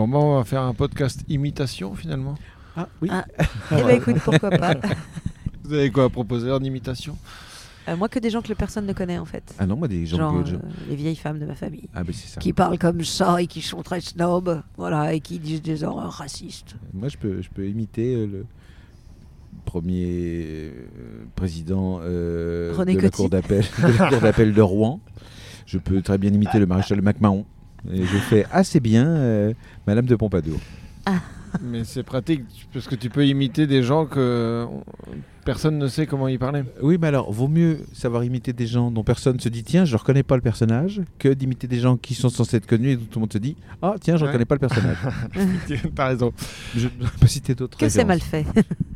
Bon, bah, on va faire un podcast imitation finalement. Ah oui. Ah. Eh ben écoute, pourquoi pas. Vous avez quoi à proposer en imitation? Euh, moi, que des gens que personne ne connaît en fait. Ah non, moi des gens Genre que je- euh, les vieilles femmes de ma famille. Ah ben c'est ça. Qui parlent comme ça et qui sont très snobs, voilà, et qui disent des horreurs racistes. Moi je peux, je peux imiter euh, le premier président euh, René de, la cour d'appel, de la cour d'appel de Rouen. Je peux très bien imiter le maréchal MacMahon. Et je fais assez bien euh, Madame de Pompadour. Mais c'est pratique parce que tu peux imiter des gens que personne ne sait comment ils parlaient. Oui, mais alors, vaut mieux savoir imiter des gens dont personne se dit tiens, je reconnais pas le personnage, que d'imiter des gens qui sont censés être connus et dont tout le monde se dit ah tiens, je Ouais. reconnais pas le personnage. T'as raison. je ne peux pas citer d'autres. Que c'est mal fait.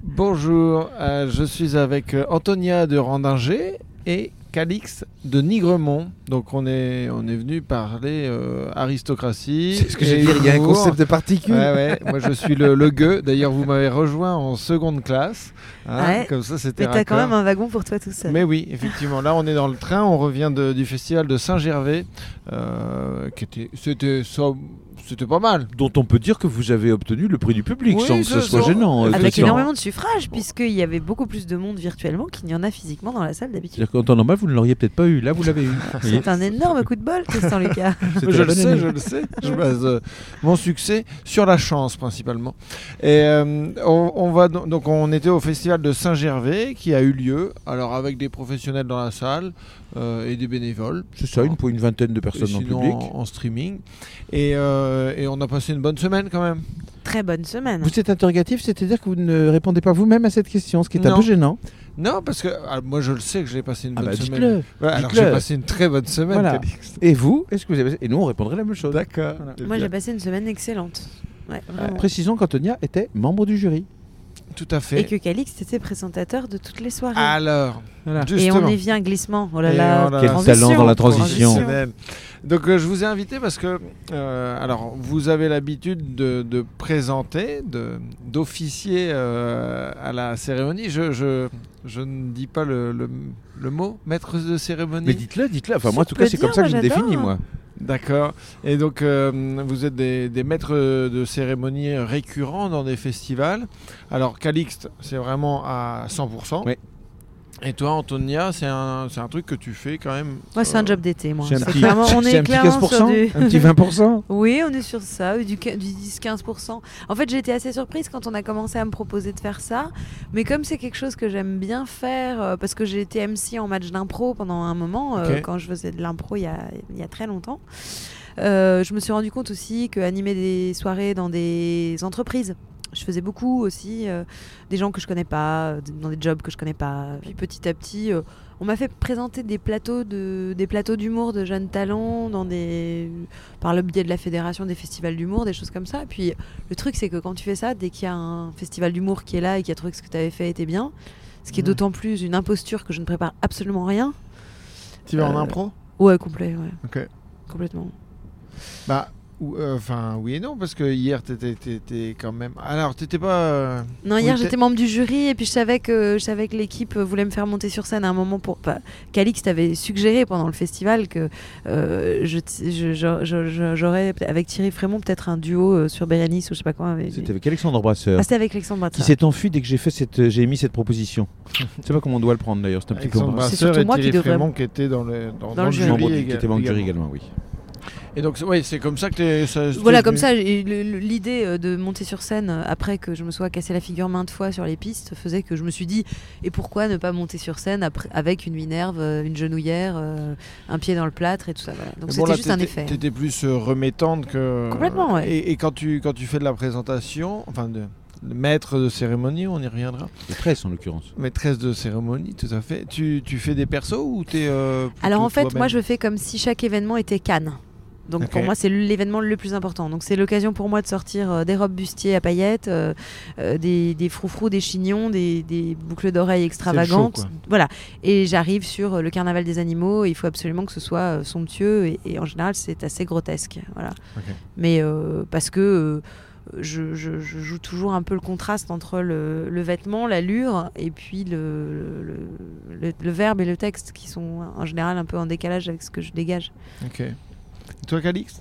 Bonjour, euh, je suis avec euh, Antonia de Randinger et Calix de Nigremont. Donc on est, on est venu parler euh, aristocratie. C'est ce que j'ai dit, il y a un concept de. Ouais, ouais. Moi je suis le, le gueux. D'ailleurs vous m'avez rejoint en seconde classe. Hein, Ouais. Comme ça c'était Mais t'as quand même un wagon pour toi tout seul. Mais oui, effectivement. Là, on est dans le train. On revient de- du festival de Saint-Gervais, euh, qui était, c'était, ça- c'était pas mal. Dont on peut dire que vous avez obtenu le prix du public Oui, sans que ce soit ça- gênant. Avec énormément de suffrages, puisqu'il y avait beaucoup plus de monde virtuellement qu'il n'y en a physiquement dans la salle d'habitude. C'est-à-dire qu'en temps normal, vous ne l'auriez peut-être pas eu. Là, vous l'avez eu. C'est un énorme coup de bol, Tristan Lucas. Je le sais, je le sais. Je base euh, mon succès sur la chance principalement. Et euh, on, on va do- donc on était au festival de Saint-Gervais qui a eu lieu. Alors avec des professionnels dans la salle euh, et des bénévoles. C'est ça, une, pour une vingtaine de Et personnes en public. en, en streaming. Et, euh, et on a passé une bonne semaine quand même. Très bonne semaine. Vous êtes interrogatif, c'est-à-dire que vous ne répondez pas vous-même à cette question, ce qui est un peu gênant. Non, parce que ah, moi je le sais que j'ai passé une Ah bonne bah semaine. Ouais, alors j'ai passé une très bonne semaine, Voilà. Et vous, est-ce que vous avez Et nous, on répondrait la même chose. D'accord. Voilà. Moi, j'ai passé une semaine excellente. Ouais, Euh, précisons qu'Antonia était membre du jury. Tout à fait. Et que Calixte était présentateur de toutes les soirées. Alors, Voilà. Et on y vient glissement. Oh là Et là, oh là Quel talent dans la transition. Donc euh, je vous ai invité parce que euh, alors vous avez l'habitude de, de présenter, de d'officier euh, à la cérémonie. Je, je, je ne dis pas le, le, le mot maître de cérémonie. Mais dites-le, dites-le. Enfin, moi, en tout cas, c'est comme ça que je me définis, moi. D'accord. Et donc euh, vous êtes des, maîtres de cérémonie récurrents dans des festivals. Alors Calixte, c'est vraiment à 100%. Oui. Et toi, Antonia, c'est un, c'est un truc que tu fais quand même. Moi, c'est un euh, job d'été, moi. C'est un C'est petit, clairement- on c'est est un sur 15%, du... un petit 20%. Oui, on est sur ça, du, du 10-15%. En fait, j'ai été assez surprise quand on a commencé à me proposer de faire ça. Mais comme c'est quelque chose que j'aime bien faire, euh, parce que j'ai été MC en match d'impro pendant un moment, euh, quand je faisais de l'impro il y a, il y a très longtemps, euh, je me suis rendu compte aussi que animer des soirées dans des entreprises, je faisais beaucoup aussi euh, des gens que je connais pas, euh, dans des jobs que je connais pas. Puis petit à petit, euh, on m'a fait présenter des plateaux de des plateaux d'humour de jeunes talents dans des par le biais de la fédération des festivals d'humour, des choses comme ça. Et puis le truc c'est que quand tu fais ça, dès qu'il y a un festival d'humour qui est là et qui a trouvé que ce que tu avais fait était bien, ce qui est Mhm. d'autant plus une imposture que je ne prépare absolument rien. Tu vas en impro? Ouais, complet, ouais. Ok. Complètement. Bah, euh, enfin, oui et non, parce que hier, t'étais, quand même. Alors, t'étais pas. euh, Non, hier j'étais membre du jury et puis je savais que je savais que l'équipe voulait me faire monter sur scène à un moment pour. Bah, Calix t'avait suggéré pendant le festival que euh, je, je- je- je- je- j'aurais avec Thierry Frémont peut-être un duo euh, sur Bérénice ou je sais pas quoi. avec- C'était avec Alexandre Brasseur. Ah, c'était avec Alexandre qui Brasseur. s'est enfui dès que j'ai fait cette, j'ai émis cette proposition. Je sais pas comment on doit le prendre d'ailleurs. C'est un petit peu. C'est surtout et moi qui Thierry devrais- Frémont qui était dans le, dans, Dans dans le le jury. qui était membre du jury également, oui. Et donc, c'est- ouais, c'est comme ça que t'es. ça- Voilà, comme ça, l'idée euh, de monter sur scène euh, après que je me sois cassé la figure maintes fois sur les pistes faisait que je me suis dit, et pourquoi ne pas monter sur scène après, avec une minerve, euh, une genouillère, un pied dans le plâtre et tout ça. Voilà. Donc c'était bon, juste un effet. T'étais plus remettante que. Complètement, ouais. Et, et quand, tu, quand tu fais de la présentation, enfin, de, maître de cérémonie, on y reviendra. Maîtresse en l'occurrence. Maîtresse de cérémonie, tout à fait. Tu, tu fais des persos ou t'es. euh, Alors en fait, moi je fais comme si chaque événement était Cannes. Donc pour moi, c'est l'événement le plus important. Donc c'est l'occasion pour moi de sortir euh, des robes bustiers à paillettes, euh, euh, des, des froufrous, des chignons, des, des boucles d'oreilles extravagantes. voilà. Et j'arrive sur le carnaval des animaux. il faut absolument que ce soit somptueux et, et en général c'est assez grotesque. Voilà. Mais parce que je, je- je joue toujours un peu le contraste entre le, le vêtement, l'allure, et puis le, le, le- le verbe et le texte, qui sont en général un peu en décalage avec ce que je dégage. Ok. Et toi, Calix?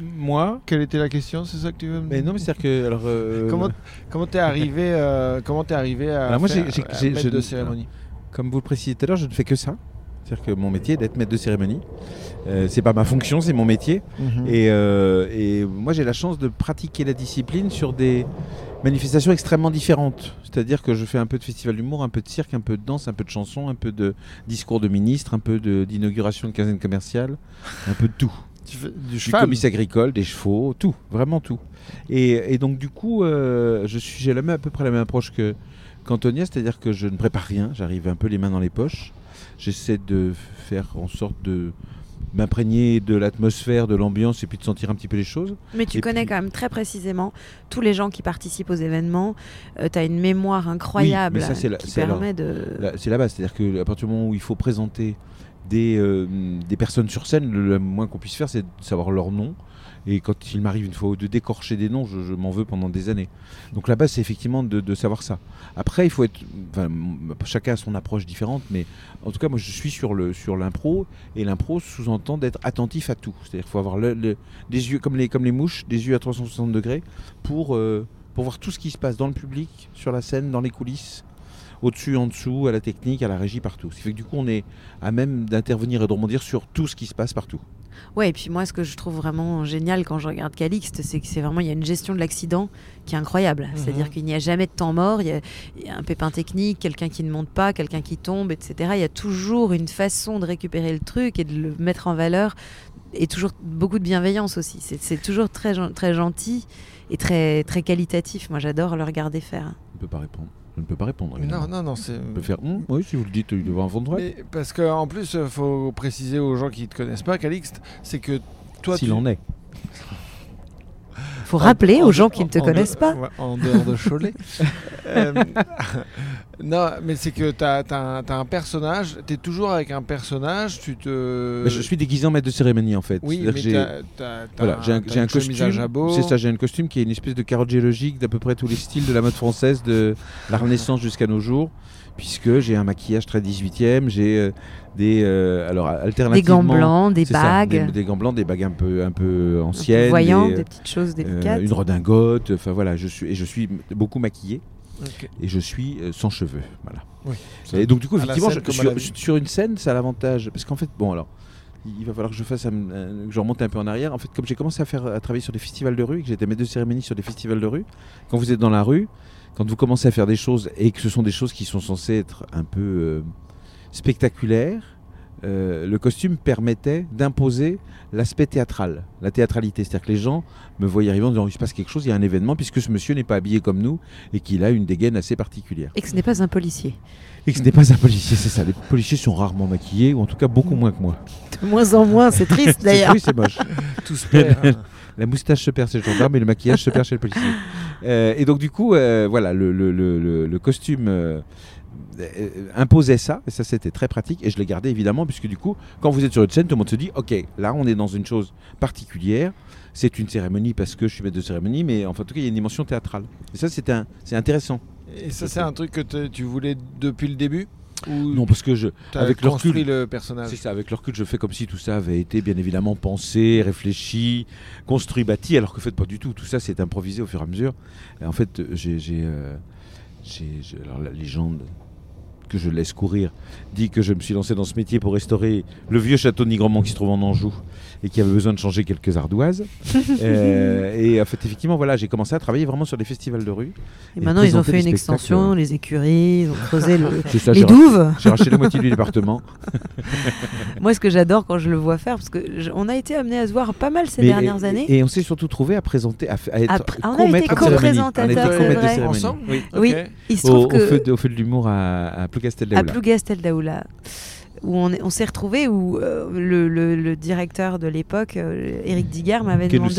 Moi? Quelle était la question? C'est ça que tu veux me Mais non, mais c'est-à-dire que. Alors, euh, Comment comment t'es arrivé euh, comment t'es arrivé à, Alors moi, faire- j'ai- de cérémonie? Comme vous le précisez tout à l'heure, je ne fais que ça. C'est-à-dire que mon métier est d'être maître de cérémonie. Euh, c'est pas ma fonction, c'est mon métier. Mhm. Et, euh, et moi, j'ai la chance de pratiquer la discipline sur des manifestations extrêmement différentes. C'est-à-dire que je fais un peu de festival d'humour, un peu de cirque, un peu de danse, un peu de chanson, un peu de discours de ministre, un peu de- d'inauguration de, quinzaine commerciale, un peu de tout. Tu fais du Du commerce agricole, des chevaux, tout, vraiment tout. Et, et donc du coup, euh, je suis, j'ai à peu près la même approche que qu'Antonia, c'est-à-dire que je ne prépare rien, j'arrive un peu les mains dans les poches. J'essaie de faire en sorte de m'imprégner de l'atmosphère, de l'ambiance et puis de sentir un petit peu les choses. Mais tu Et connais puis- quand même très précisément tous les gens qui participent aux événements. tu as une mémoire incroyable mais ça, c'est la- qui permet de. C'est la base, c'est-à-dire qu'à partir du moment où il faut présenter des, euh, des personnes sur scène, le, le moins qu'on puisse faire, c'est de savoir leur nom. Et quand il m'arrive une fois ou deux d'écorcher des noms, je, m'en veux pendant des années. Donc la base, c'est effectivement de, savoir ça. Après, il faut être. Enfin, chacun a son approche différente, mais en tout cas, moi, je suis sur le sur l'impro, et l'impro sous-entend d'être attentif à tout. C'est-à-dire qu'il faut avoir des yeux comme les comme les mouches, des yeux à 360 degrés pour euh, pour voir tout ce qui se passe dans le public, sur la scène, dans les coulisses au-dessus, en dessous, à la technique, à la régie, partout. Ce qui fait que du coup, on est à même d'intervenir et de rebondir sur tout ce qui se passe partout. Ouais, et puis moi, ce que je trouve vraiment génial quand je regarde Calixte, c'est que c'est vraiment, il y a une gestion de l'accident qui est incroyable. C'est-à-dire qu'il n'y a jamais de temps mort, il y, a, il y a un pépin technique, quelqu'un qui ne monte pas, quelqu'un qui tombe, etc. Il y a toujours une façon de récupérer le truc et de le mettre en valeur, et toujours beaucoup de bienveillance aussi. C'est toujours très, très gentil et très, très qualitatif. Moi, j'adore le regarder faire. Je ne peux pas répondre. Je ne peux pas répondre. Non, évidemment. non, non, c'est. On peut faire. Hum, oui, si vous le dites, il doit un fond de. Mais parce qu'en plus, il faut préciser aux gens qui ne te connaissent pas, Calixte, c'est que toi, S'il tu... en est. faut En- rappeler en- aux gens qui ne te en- en connaissent pas. En dehors de Cholet. Euh, non, mais c'est que tu as, un, t'as un personnage, tu es toujours avec un personnage, tu te. Mais je suis déguisé en maître de cérémonie en fait. Oui, j'ai- Voilà, un, costume. C'est ça, j'ai un costume qui est une espèce de carotte géologique d'à peu près tous les styles de la mode française de la Renaissance jusqu'à nos jours. Puisque j'ai un maquillage très 18e, j'ai euh, des. euh, alors, Des alternativement. gants blancs, des c'est ça, bagues, des, des gants blancs, des bagues un peu, un peu un peu anciennes. voyantes, des, des petites choses euh, délicates. une redingote. Enfin voilà, je suis, et je suis beaucoup maquillé Ok. et je suis euh, sans cheveux. Voilà. Oui. Et donc du coup, effectivement, scène je- sur, sur une scène, ça a l'avantage parce qu'en fait, bon alors, il va falloir que je fasse, un- un- que je remonte un peu en arrière. En fait, comme j'ai commencé à faire, à travailler sur des festivals de rue, et que j'étais maître de cérémonie sur des festivals de rue, quand vous êtes dans la rue, quand vous commencez à faire des choses et que ce sont des choses qui sont censées être un peu euh, spectaculaires, euh, le costume permettait d'imposer l'aspect théâtral, la théâtralité. C'est-à-dire que les gens me voyaient arriver en disant il se passe quelque chose, il y a un événement, puisque ce monsieur n'est pas habillé comme nous et qu'il a une dégaine assez particulière. Et que ce n'est pas un policier. Et que ce n'est pas un policier, c'est ça. Les policiers sont rarement maquillés, ou en tout cas beaucoup moins que moi. De moins en moins, c'est triste C'est- d'ailleurs. Oui, c'est moche. Tout se perd. La moustache se perd chez le gendarme et le maquillage se perd chez le policier. Euh, et donc du coup, euh, voilà, le, le- le- costume euh, imposait ça, et ça c'était très pratique, et je l'ai gardé évidemment, puisque du coup, quand vous êtes sur une scène, tout le monde se dit, ok, là on est dans une chose particulière, c'est une cérémonie parce que je suis maître de cérémonie, mais enfin, en tout cas, il y a une dimension théâtrale. Et ça, c'est intéressant. Et ça, c'est un truc que tu voulais depuis le début? Non, parce que je, avec le construit recul, le personnage C'est ça, avec le recul, je fais comme si tout ça avait été bien évidemment pensé, réfléchi, construit, bâti, alors que en fait pas du tout. Tout ça c'est improvisé au fur et à mesure. Et en fait, j'ai, j'ai, euh, j'ai- alors la légende que je laisse courir dit que je me suis lancé dans ce métier pour restaurer le vieux château de Nigremont qui se trouve en Anjou et qui avait besoin de changer quelques ardoises. Euh, et en fait, effectivement, voilà, j'ai commencé à travailler vraiment sur des festivals de rue. Et Et maintenant, ils ont fait une extension, les écuries, ils ont creusé le- ça, les j'ai, douves. j'ai racheté la moitié du département. Moi, ce que j'adore quand je le vois faire, parce que je- on a été amené à se voir pas mal ces Mais- dernières et- années. Et, on s'est surtout trouvé à présenter, à, f- à être Après- on a été co-présentateurs, On de vrai. cérémonie. Ensemble Oui. Oui, Ok. il se Au, trouve au que feu de, au feu de l'humour à, à Plougastel à Plougastel Daoula, où on, est- on s'est retrouvé où euh, le, le- le directeur de l'époque, euh, Éric Digard, m'avait demandé.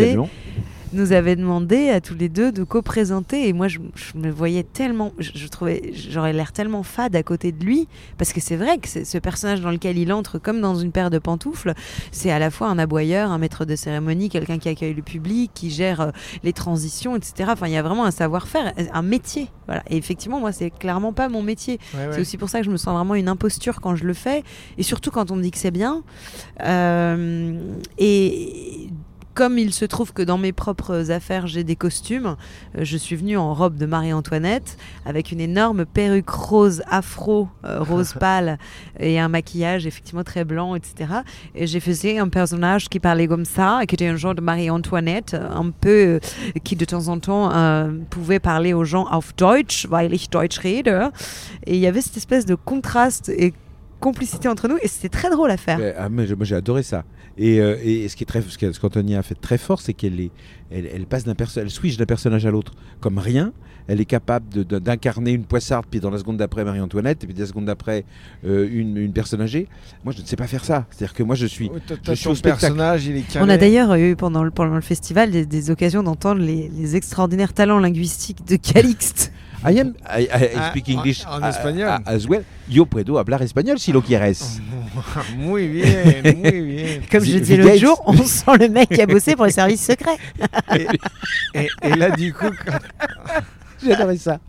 Nous avait demandé à tous les deux de co-présenter. Et moi, je, je me voyais tellement, je, je trouvais, j'aurais l'air tellement fade à côté de lui, parce que c'est vrai que ce personnage dans lequel il entre comme dans une paire de pantoufles, c'est à la fois un aboyeur, un maître de cérémonie, quelqu'un qui accueille le public, qui gère euh, les transitions, etc. Enfin, il y a vraiment un savoir-faire, un métier. Voilà. Et effectivement, moi, c'est clairement pas mon métier. Ouais, ouais. C'est aussi pour ça que je me sens vraiment une imposture quand je le fais, et surtout quand on me dit que c'est bien. Euh, et comme il se trouve que dans mes propres affaires, j'ai des costumes, euh, je suis venue en robe de Marie-Antoinette avec une énorme perruque rose afro, euh, rose pâle et un maquillage effectivement très blanc, etc. Et j'ai fait un personnage qui parlait comme ça, qui était un genre de Marie-Antoinette, un peu euh, qui de temps en temps euh, pouvait parler aux gens auf Deutsch, weil ich Deutsch rede. Et il y avait cette espèce de contraste et complicité entre nous et c'était très drôle à faire. Ah, mais je- moi j'ai adoré ça. Et, euh, et ce qui est très, ce qu'Antonia a fait très fort, c'est qu'elle est, elle, elle passe d'un perso- elle switch d'un personnage à l'autre comme rien. Elle est capable d'incarner une poissarde, puis dans la seconde d'après Marie-Antoinette, et puis la seconde d'après euh, une, une personne âgée. Moi, je ne sais pas faire ça. C'est-à-dire que moi, je suis. T'as- je suis au personnage, il est calé. On a d'ailleurs eu pendant le, pendant le festival des, des occasions d'entendre les, les extraordinaires talents linguistiques de Calixte. I am I, I- Ah, en- English en a- espagnol. a- as well. Yo puedo hablar espagnol si lo quieres. muy bien, muy bien. Comme je disais l'autre jour, on sent le mec qui a bossé pour les services secrets. Et, et là, du coup, quand, ça.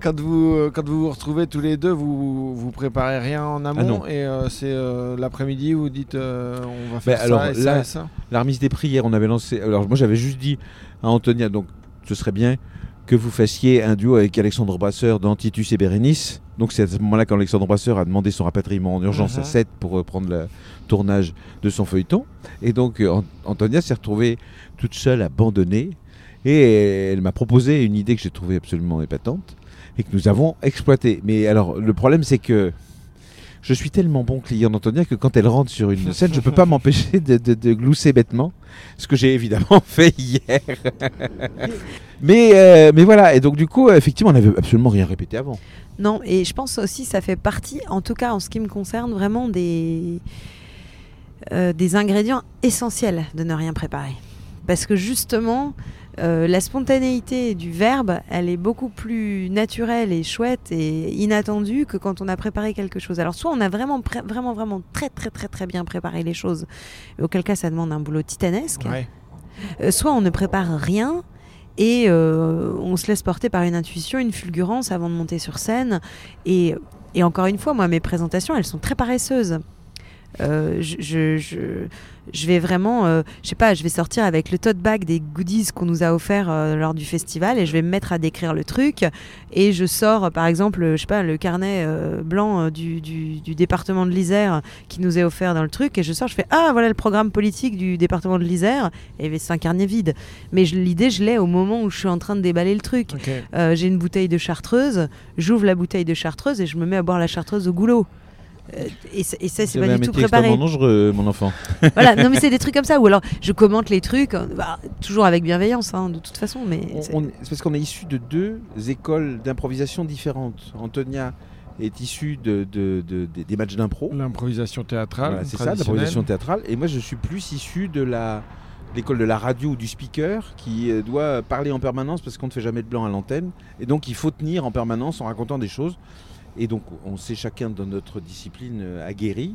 quand vous, quand vous vous retrouvez tous les deux, vous vous préparez rien en amont Ah non. et euh, c'est euh, l'après-midi vous dites euh, on va faire Ben, alors, ça et ça et ça. L'armistice des prières, on avait lancé. Alors, moi, j'avais juste dit à Antonia, donc, ce serait bien que vous fassiez un duo avec Alexandre Brasseur dans Titus et Bérénice. Donc, c'est à ce moment-là qu'Alexandre Brasseur a demandé son rapatriement en urgence à 7 pour reprendre le tournage de son feuilleton. Et donc, euh, An- Antonia s'est retrouvée toute seule, abandonnée. Et elle m'a proposé une idée que j'ai trouvée absolument épatante et que nous avons exploitée. Mais alors, le problème, c'est que je suis tellement bon client d'Antonia que quand elle rentre sur une scène, je ne peux pas m'empêcher de, glousser bêtement, ce que j'ai évidemment fait hier. mais, euh, mais voilà, et donc du coup, effectivement, on n'avait absolument rien répété avant. Non, et je pense aussi ça fait partie, en tout cas en ce qui me concerne, vraiment des, euh, des ingrédients essentiels de ne rien préparer. Parce que justement, euh, la spontanéité du verbe, elle est beaucoup plus naturelle et chouette et inattendue que quand on a préparé quelque chose. Alors soit on a vraiment, vraiment, vraiment très, très, très, très bien préparé les choses, auquel cas ça demande un boulot titanesque. Ouais. Euh, soit on ne prépare rien et euh, on se laisse porter par une intuition, une fulgurance avant de monter sur scène. Et, et encore une fois, moi, mes présentations, elles sont très paresseuses. Euh, je, je, je- je vais vraiment, euh, je sais pas, je vais sortir avec le tote bag des goodies qu'on nous a offert euh, lors du festival et je vais me mettre à décrire le truc. Et je sors, par exemple, je sais pas, le carnet blanc du, du- du département de l'Isère qui nous est offert dans le truc. Et je sors, je fais Ah, voilà le programme politique du département de l'Isère. Et c'est un carnet vide. Mais l'idée, je l'ai au moment où je suis en train de déballer le truc. J'ai une bouteille de chartreuse, j'ouvre la bouteille de chartreuse et je me mets à boire la chartreuse au goulot. Euh, et, ça- et ça, c'est pas du tout préparé. extrêmement dangereux, mon enfant. voilà, non mais c'est des trucs comme ça. Ou alors je commente les trucs, euh, bah, toujours avec bienveillance, hein, de toute façon. Mais c'est- C'est parce qu'on est issu de deux écoles d'improvisation différentes. Antonia est issue de, de- de- des- des matchs d'impro. L'improvisation théâtrale. Voilà, c'est ça, l'improvisation théâtrale. Et moi, je suis plus issu de la l'école de la radio ou du speaker qui euh, doit parler en permanence parce qu'on ne fait jamais de blanc à l'antenne. Et donc, il faut tenir en permanence en racontant des choses. Et donc, on s'est chacun dans notre discipline euh, aguerri.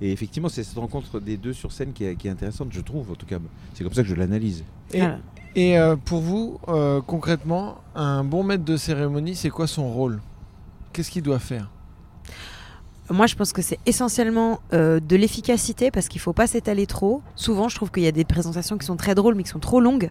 Et effectivement, c'est cette rencontre des deux sur scène qui est, qui est intéressante, je trouve. En tout cas, c'est comme ça que je l'analyse. Et, Voilà. et, euh, pour vous, euh, concrètement, un bon maître de cérémonie, c'est quoi son rôle? Qu'est-ce qu'il doit faire? Moi, je pense que c'est essentiellement euh, de l'efficacité parce qu'il faut pas s'étaler trop. Souvent, je trouve qu'il y a des présentations qui sont très drôles mais qui sont trop longues.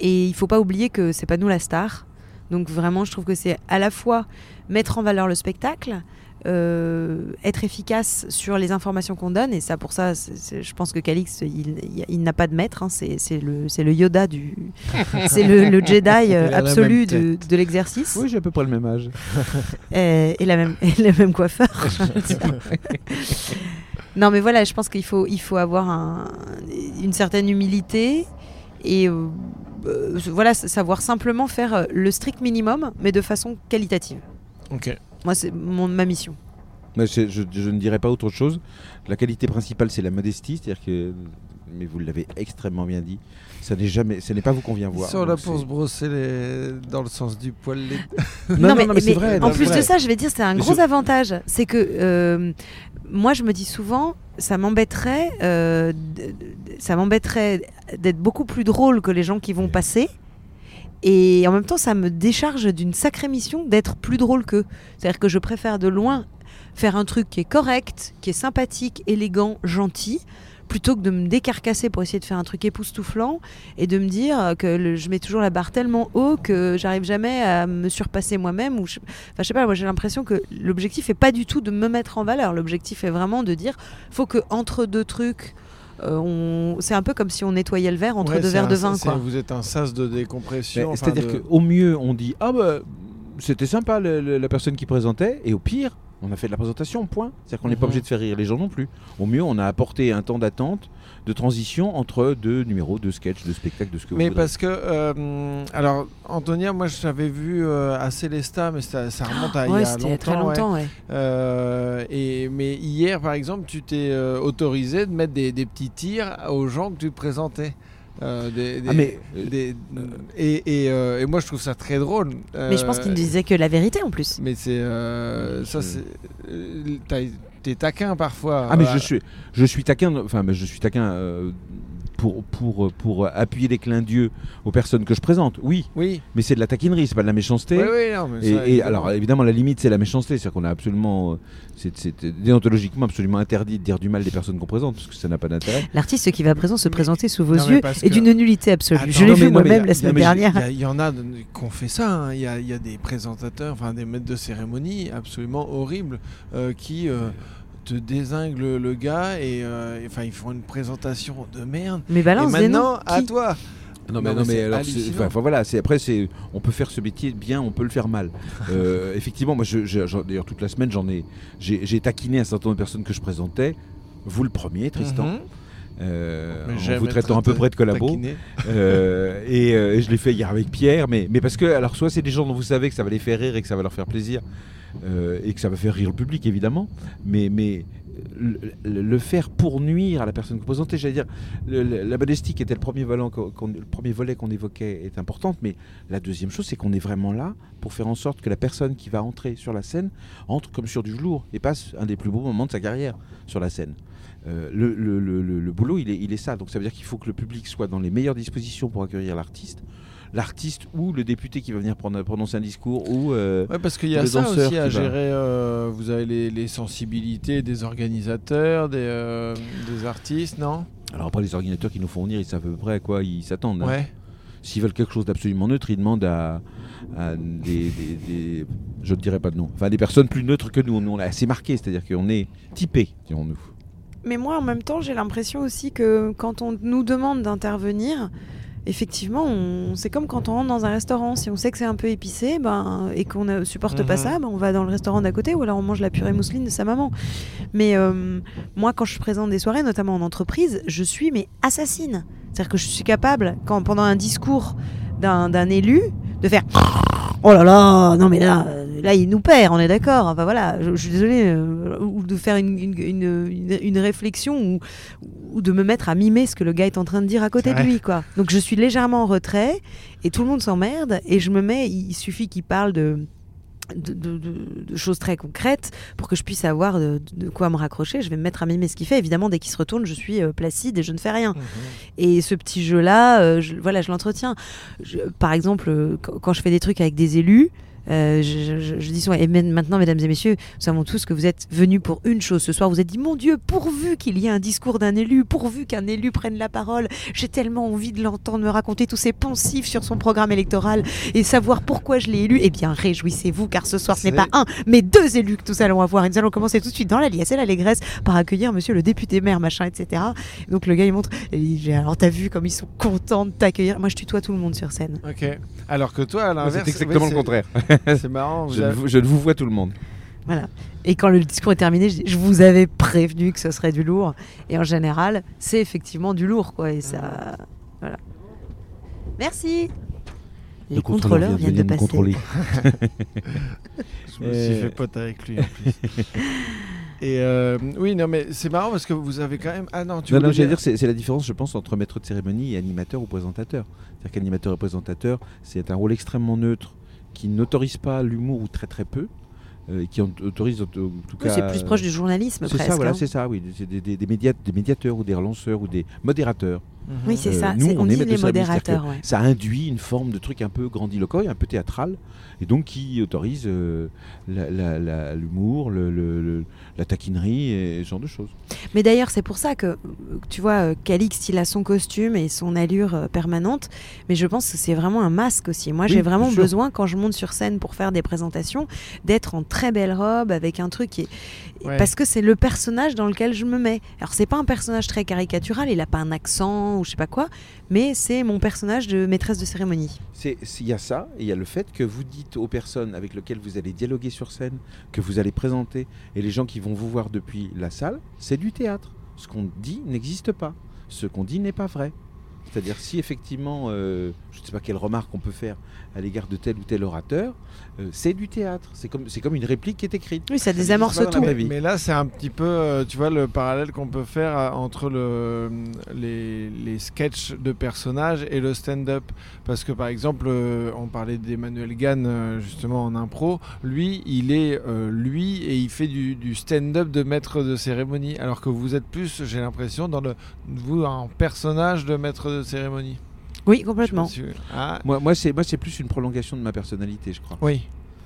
Et il faut pas oublier que c'est pas nous la star. Donc vraiment, je trouve que c'est à la fois mettre en valeur le spectacle, euh, être efficace sur les informations qu'on donne. Et ça, pour ça, c'est- c'est- je pense que Calix, il, il- il n'a pas de maître. hein. c'est c'est le, c'est le Yoda du, c'est le, le Jedi euh, absolu de, de l'exercice. Oui, j'ai à peu près le même âge. Et, la même, et le même coiffeur. non, mais voilà, je pense qu'il faut, il faut avoir un- une certaine humilité et euh, euh, voilà, savoir simplement faire euh, le strict minimum, mais de façon qualitative. Ok. Moi, c'est mon, ma mission. Mais je, je- je ne dirais pas autre chose. La qualité principale, c'est la modestie, c'est-à-dire que, mais vous l'avez extrêmement bien dit, ça n'est jamais, ce n'est pas vous qu'on vient Ils voir. sont là donc pour se brosser les... dans le sens du poil. Les... Non, mais c'est vrai, En plus de ça, je vais dire, c'est un Mais gros sur- avantage. C'est que euh, moi, je me dis souvent, ça m'embêterait, euh, ça m'embêterait d'être beaucoup plus drôle que les gens qui vont passer. Et en même temps, ça me décharge d'une sacrée mission d'être plus drôle qu'eux. C'est-à-dire que je préfère de loin faire un truc qui est correct, qui est sympathique, élégant, gentil, plutôt que de me décarcasser pour essayer de faire un truc époustouflant et de me dire que le- je mets toujours la barre tellement haut que j'arrive jamais à me surpasser moi-même. Ou je... Enfin, je sais pas, moi j'ai l'impression que l'objectif est pas du tout de me mettre en valeur. L'objectif est vraiment de dire faut que entre deux trucs. euh, on... C'est un peu comme si on nettoyait le verre entre Ouais, deux verres un- de vin. Quoi. Vous êtes un sas de décompression. enfin, C'est-à-dire de- qu'au mieux, on dit Ah bah, c'était sympa le- le- la personne qui présentait, et au pire, on a fait de la présentation, point. C'est-à-dire qu'on n'est Mhm. pas obligé de faire rire les gens non plus. Au mieux, on a apporté un temps d'attente, de transition entre deux numéros, deux sketchs, deux spectacles, de ce que Mais vous voudrez. parce que, euh, alors, Antonia, moi je t'avais vu euh, à Célesta, mais ça, ça remonte à il y Ouais, a c'était il y a très longtemps, ouais. longtemps, ouais. Euh, et, mais hier, par exemple, tu t'es euh, autorisé de mettre des, des petits tirs aux gens que tu présentais. Euh, des, des- Ah, mais, euh, des- et, et, euh, et moi, je trouve ça très drôle. Mais je pense Euh, qu'il ne disait que la vérité en plus. Mais c'est euh, ça, euh, t'as- t'es taquin parfois. Ah mais je suis, je suis taquin, enfin mais je suis taquin euh, pour, pour, pour appuyer les clins d'yeux aux personnes que je présente, oui, Oui. mais c'est de la taquinerie, c'est pas de la méchanceté. Oui, oui, non, mais Et, ça, et évidemment. alors évidemment la limite c'est la méchanceté, c'est-à-dire qu'on a absolument, euh, c'est déontologiquement absolument interdit de dire du mal des personnes qu'on présente parce que ça n'a pas d'intérêt. L'artiste qui va à présent se Mais- présenter sous vos non, yeux est que- d'une nullité absolue. Attends, je l'ai vu moi-même la semaine dernière. Il y y, en a ont fait ça. hein. Il y, a, il y a des présentateurs, enfin des maîtres de cérémonie absolument horribles euh, qui euh, te désinglent le gars et euh, enfin ils font une présentation de merde. Mais et balance des maintenant noms. à Qui toi. Non Non, mais, non, mais alors enfin, voilà, c'est après c'est on peut faire ce métier bien, on peut le faire mal. Euh, effectivement, moi je, d'ailleurs toute la semaine j'en ai j'ai j'ai taquiné un certain nombre de personnes que je présentais. Vous le premier, Tristan, Mhm. euh, en vous traitant à peu près de collabo. Euh, et, euh, et je l'ai fait hier avec Pierre, mais, mais parce que alors soit c'est des gens dont vous savez que ça va les faire rire et que ça va leur faire plaisir euh, et que ça va faire rire le public évidemment, mais, mais le, faire pour nuire à la personne présentez, j'allais dire, la modestie qui était le premier qu'on- le premier volet qu'on évoquait est importante, mais la deuxième chose c'est qu'on est vraiment là pour faire en sorte que la personne qui va entrer sur la scène entre comme sur du velours et passe un des plus beaux moments de sa carrière sur la scène. Euh, le- le- le boulot, il est, il est ça. Donc ça veut dire qu'il faut que le public soit dans les meilleures dispositions pour accueillir l'artiste. L'artiste ou le député qui va venir prendre- prononcer un discours ou... euh, Ouais, parce qu'il y a ça aussi à gérer. euh, vous avez les, les sensibilités des organisateurs, des, euh, des artistes, non? Alors après, les organisateurs qui nous font venir, ils savent à peu près à quoi ils s'attendent. hein. Ouais. S'ils veulent quelque chose d'absolument neutre, ils demandent à, à des, des- des- Je ne dirais pas de nom. Enfin, des personnes plus neutres que nous. Nous, on est assez marqué, c'est-à-dire qu'on est typé, dirons-nous. Mais moi, en même temps, j'ai l'impression aussi que quand on nous demande d'intervenir, effectivement, on... c'est comme quand on rentre dans un restaurant. Si on sait que c'est un peu épicé ben, et qu'on ne supporte pas Mhm. ça, ben, on va dans le restaurant d'à côté ou alors on mange la purée mousseline de sa maman. Mais euh, moi, quand je présente des soirées, notamment en entreprise, je suis mais assassine. C'est-à-dire que je suis capable, quand, pendant un discours d'un d'un élu, de faire Oh là là, non mais là, euh, là il nous perd, on est d'accord. Enfin voilà, je, je suis désolée, euh, ou de faire une, une, une- une- une réflexion ou, ou de me mettre à mimer ce que le gars est en train de dire à côté de lui, quoi. Donc je suis légèrement en retrait et tout le monde s'emmerde et je me mets, il suffit qu'il parle de de, de- de- choses très concrètes pour que je puisse avoir de, de quoi me raccrocher. Je vais me mettre à mimer ce qu'il fait. Évidemment, dès qu'il se retourne, je suis euh, placide et je ne fais rien. Et ce petit jeu-là, euh, je, voilà, je l'entretiens. Par exemple, quand je fais des trucs avec des élus, euh, je, je- je dis souvent, et maintenant, mesdames et messieurs, nous savons tous que vous êtes venus pour une chose ce soir. Vous êtes dit, mon Dieu, pourvu qu'il y ait un discours d'un élu, pourvu qu'un élu prenne la parole. J'ai tellement envie de l'entendre me raconter tous ses poncifs sur son programme électoral et savoir pourquoi je l'ai élu. Eh bien, réjouissez-vous, car ce soir, ce n'est pas un, mais deux élus que nous allons avoir. Et nous allons commencer tout de suite dans la liesse et l'allégresse par accueillir monsieur le député maire, machin, etc. Donc le gars, il montre, et il dit, alors t'as vu comme ils sont contents de t'accueillir? Moi, je tutoie tout le monde sur scène. Ok. Alors que toi, à l'inverse, C'est exactement le contraire. c'est- marrant. vous Je, avez- vous- je ne vous vois tout le monde. Voilà. Et quand le discours est terminé, je, dis, je vous avais prévenu que ce serait du lourd. Et en général, c'est effectivement du lourd, quoi. Et ça, voilà. Merci. Les Le contrôleurs viennent de passer. contrôler. Je me suis fait pote avec lui en plus. Et euh, oui, non, mais c'est marrant parce que vous avez quand même. Ah non, tu Non, dire- c'est la différence, je pense, entre maître de cérémonie et animateur ou présentateur. C'est-à-dire qu'animateur et présentateur, c'est un rôle extrêmement neutre qui n'autorise pas l'humour ou très très peu, euh, qui autorise en tout Oui, cas. c'est plus proche du journalisme, C'est presque. ça, voilà, hein. c'est ça, oui. C'est des, des- des médiateurs ou des relanceurs ou des modérateurs. Oui, c'est Euh, ça. nous, c'est- on dit les modérateurs. ouais. Ça induit une forme de truc un peu grandiloquent un peu théâtral, et donc qui autorise euh, l'humour, le- le- le- la taquinerie et ce genre de choses. Mais d'ailleurs, c'est pour ça que, tu vois, euh, Calixte, il a son costume et son allure permanente. Mais je pense que c'est vraiment un masque aussi. Moi, Oui, j'ai vraiment besoin, quand je monte sur scène pour faire des présentations, d'être en très belle robe, avec un truc qui est... Ouais. Parce que c'est le personnage dans lequel je me mets. Alors, c'est pas un personnage très caricatural, il a pas un accent ou je sais pas quoi, mais c'est mon personnage de maîtresse de cérémonie. C'est- c'est- Il y a ça, et il y a le fait que vous dites aux personnes avec lesquelles vous allez dialoguer sur scène, que vous allez présenter, et les gens qui vont vous voir depuis la salle, c'est du théâtre. Ce qu'on dit n'existe pas. Ce qu'on dit n'est pas vrai. C'est-à-dire si effectivement, euh, je ne sais pas quelle remarque on peut faire à l'égard de tel ou tel orateur, euh, c'est du théâtre. C'est comme, c'est comme une réplique qui est écrite. Oui, ça désamorce tout. Mais là, c'est un petit peu, euh, tu vois, le parallèle qu'on peut faire euh, entre le, les, les sketchs de personnages et le stand-up. Parce que, par exemple, on parlait d'Emmanuel Gann, justement, en impro. Lui, il est euh, lui et il fait du, du stand-up de maître de cérémonie. Alors que vous êtes plus, j'ai l'impression, dans le, vous, un personnage de maître de cérémonie. Oui, complètement. si- Ah, Moi, moi, c'est, moi, c'est plus une prolongation de ma personnalité, je crois. oui.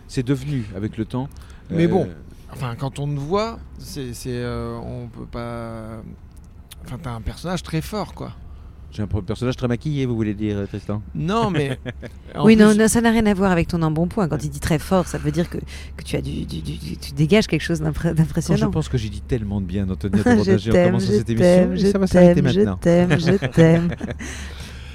C'est devenu avec le temps. Mais euh, bon. Enfin, quand on te voit, c'est, c'est, euh, on peut pas. Enfin, t'as un personnage très fort, quoi. J'ai un personnage très maquillé, vous voulez dire, Tristan? Non, mais. oui, plus- non, non, ça n'a rien à voir avec ton embonpoint. Quand il dit très fort, ça veut dire que, que tu as du, du- tu dégages quelque chose Quand je d'impressionnant. pense que j'ai dit tellement de bien t'aime, commençant je cette émission, t'aime, je ça va s'arrêter t'aime, je maintenant. t'aime, je t'aime.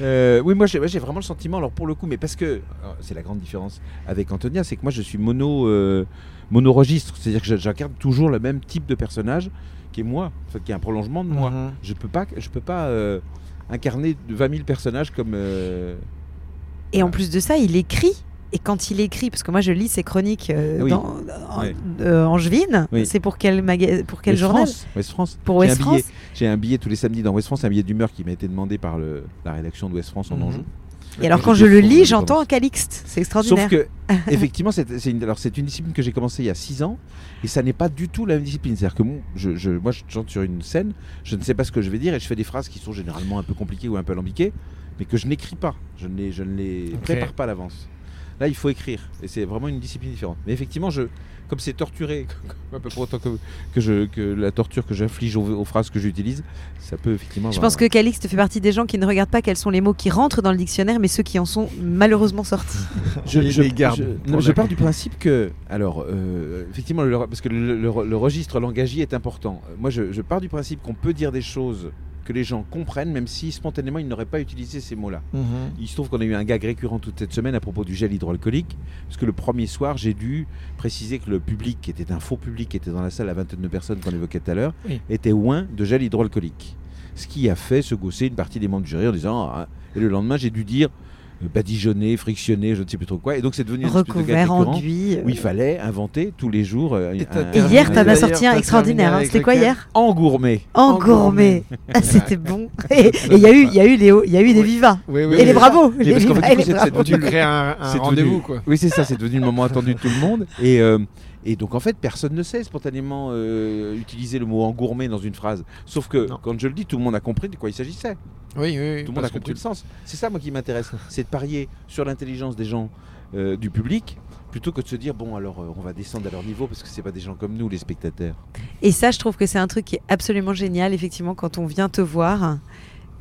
Euh, oui, moi j'ai vraiment le sentiment, alors pour le coup, mais parce que c'est la grande différence avec Antonia, c'est que moi je suis mono, euh, mono-registre, c'est-à-dire que j'incarne toujours le même type de personnage qui est moi, en fait, qui est un prolongement de moi. Mhm. Je peux pas, je peux pas euh, incarner 20 000 personnages comme. euh, Et en plus de ça, il écrit. Et quand il écrit, parce que moi je lis ses chroniques euh, oui. dans, en, euh, Angevine, Oui. c'est pour quel, maga- pour quel West journal France, West France. Pour J'ai West un billet- France J'ai un billet tous les samedis dans West France, un billet d'humeur qui m'a été demandé par le- la rédaction de West France en Mhm. Anjou. Et alors quand je le lis, j'entends Calixte. C'est extraordinaire. Sauf que, effectivement, c'est c'est une, alors, c'est une discipline que j'ai commencé il y a 6 ans et ça n'est pas du tout la même discipline. C'est-à-dire que mon- je, je- moi, je chante sur une scène, je ne sais pas ce que je vais dire et je fais des phrases qui sont généralement un peu compliquées ou un peu alambiquées, mais que je n'écris pas. Je ne les, je ne les Ok. prépare pas à l'avance. Là, il faut écrire et c'est vraiment une discipline différente. Mais effectivement, je, comme c'est torturé, un peu pour autant que, que, je, que la torture que j'inflige aux, aux phrases que j'utilise, ça peut effectivement. Je avoir- pense que Calixte fait partie des gens qui ne regardent pas quels sont les mots qui rentrent dans le dictionnaire, mais ceux qui en sont malheureusement sortis. je, je- les garde je- non, je pars du principe que, alors, euh, effectivement, le- parce que le, le- le registre langagier est important. Moi, je, je pars du principe qu'on peut dire des choses que les gens comprennent, même si spontanément ils n'auraient pas utilisé ces mots-là. Mhm. Il se trouve qu'on a eu un gag récurrent toute cette semaine à propos du gel hydroalcoolique, parce que le premier soir, j'ai dû préciser que le public, qui était un faux public, qui était dans la salle à vingtaine de personnes qu'on évoquait tout à l'heure, Oui. était loin de gel hydroalcoolique. Ce qui a fait se gausser une partie des membres du jury en disant. Ah, et le lendemain, j'ai dû dire badigeonner, frictionner, je ne sais plus trop quoi. Et donc, c'est devenu de Recouvert, enduit. euh. où il fallait inventer tous les jours. euh, un- hier, t'en as sorti un extraordinaire. hein. C'était quoi hier En gourmet. En En gourmet. Ah, C'était bon. Et il y a eu, il y a eu les, il y a eu des vivas. Oui, oui, Et les oui. bravos. Les parce qu'en fait, c'est- c'est bravos. Tu crées un, un C'est rendez-vous, devenu-. Oui, c'est ça, c'est devenu le moment attendu de tout le monde. Et, euh, et donc, en fait, personne ne sait spontanément euh, utiliser le mot engourmé dans une phrase. Sauf que Non. quand je le dis, tout le monde a compris de quoi il s'agissait. Oui, oui, oui. Tout le monde a compris tu- le sens. C'est ça, moi, qui m'intéresse. C'est de parier sur l'intelligence des gens euh, du public plutôt que de se dire, bon, alors, euh, on va descendre à leur niveau parce que c'est pas des gens comme nous, les spectateurs. Et ça, je trouve que c'est un truc qui est absolument génial, effectivement, quand on vient te voir.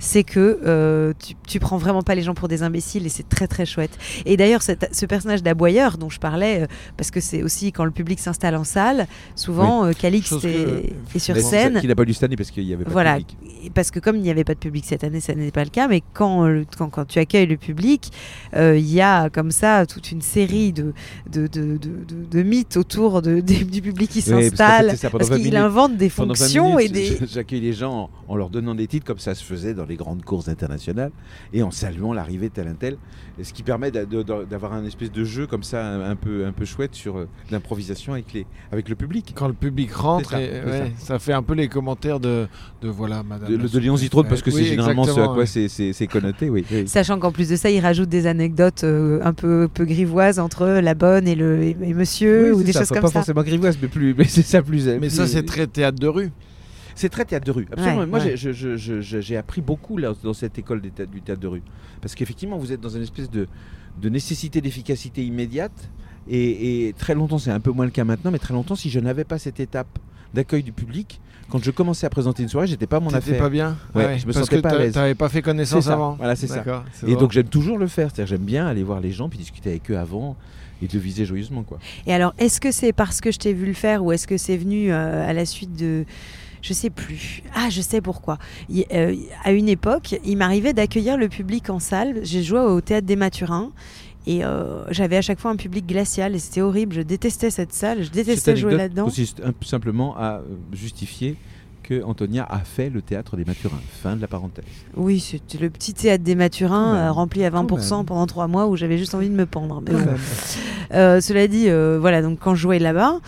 C'est que euh, tu, tu prends vraiment pas les gens pour des imbéciles et c'est très très chouette. Et d'ailleurs, ce personnage d'aboyeur dont je parlais, euh, parce que c'est aussi quand le public s'installe en salle, souvent euh, Calixte Chose que- est, est sur scène. Qui n'a pas lu cette année parce qu'il y avait pas Voilà, de public. Et parce que comme il n'y avait pas de public cette année, ça n'est pas le cas, mais quand, euh, quand, quand tu accueilles le public, euh, il y a comme ça toute une série de, de, de, de, de- de mythes autour de, du public qui Oui, parce qu'en fait, s'installe, pendant parce 20 qu'il minutes- invente des Pendant 20 fonctions et minutes, des... J'accueille les gens en, en leur donnant des titres comme ça se faisait dans les grandes courses internationales et en saluant l'arrivée de tel un tel. Et ce qui permet d'avoir un espèce de jeu comme ça un, peu, un peu chouette sur euh, l'improvisation avec, les, avec le public. Quand le public rentre, ça, et- c'est ouais, ça. fait un peu les commentaires de, de voilà, madame. De, de Léon Zitrone parce que Oui, c'est généralement ce à quoi ouais. c'est- connoté. Oui, oui. Sachant qu'en plus de ça, il rajoute des anecdotes euh, un peu, peu grivoises entre la bonne et, le, et, et monsieur Oui, ou des ça, choses pas, comme pas ça. forcément grivoise, mais, plus, mais c'est ça plus. Mais plus- ça, c'est très théâtre de rue. C'est très théâtre de rue. Absolument. Ouais, Moi, ouais. j'ai- je- je- je- j'ai appris beaucoup là, dans cette école des du théâtre de rue. Parce qu'effectivement, vous êtes dans une espèce de, de nécessité d'efficacité immédiate. Et, et très longtemps, c'est un peu moins le cas maintenant, mais très longtemps, si je n'avais pas cette étape d'accueil du public, quand je commençais à présenter une soirée, j'étais pas à mon T'étais affaire. pas bien Ouais, je me Parce sentais que pas à l'aise. t'avais pas fait connaissance avant. Voilà, c'est ça. Et donc j'aime toujours le faire, c'est-à-dire j'aime bien aller voir les gens puis discuter avec eux avant et de viser joyeusement quoi. Et alors, est-ce que c'est parce que je t'ai vu le faire ou est-ce que c'est venu euh, à la suite de. Je sais plus. Ah, je sais pourquoi. Il- euh, à une époque, il m'arrivait d'accueillir le public en salle. J'ai joué au théâtre des Mathurins. Et euh, j'avais à chaque fois un public glacial et c'était horrible. Je détestais cette salle, je détestais jouer là-dedans. consiste simplement à euh, justifier que Antonia a fait le théâtre des Mathurins. Fin de la parenthèse. Oui, c'était le petit théâtre des euh, rempli à Quand 20% même. pendant trois mois où j'avais juste envie de me pendre. Mais bon. Euh, cela dit, voilà, donc quand je jouais là-bas,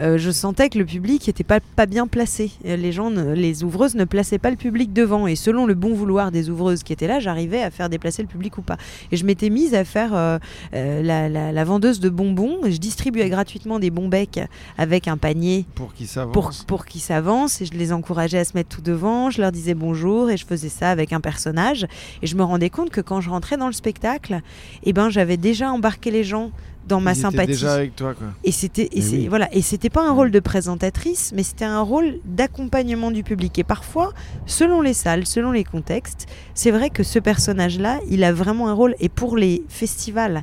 euh, je sentais que le public n'était pas, pas bien placé. Les gens, ne- les ouvreuses ne plaçaient pas le public devant. Et selon le bon vouloir des ouvreuses qui étaient là, j'arrivais à faire déplacer le public ou pas. Et je m'étais mise à faire euh, euh, la, la- la vendeuse de bonbons. Je distribuais gratuitement des bons becs avec un panier Pour qu'ils s'avancent. pour, pour qu'ils s'avancent et je les encourageais à se mettre tout devant, je leur disais bonjour et je faisais ça avec un personnage et je me rendais compte que quand je rentrais dans le spectacle, eh ben j'avais déjà embarqué les gens dans ma Ils sympathie. déjà avec toi, quoi. Et c'était et oui. voilà et c'était pas un rôle de présentatrice, mais c'était un rôle d'accompagnement du public. Et parfois, selon les salles, selon les contextes, c'est vrai que ce personnage-là, il a vraiment un rôle. Et pour les festivals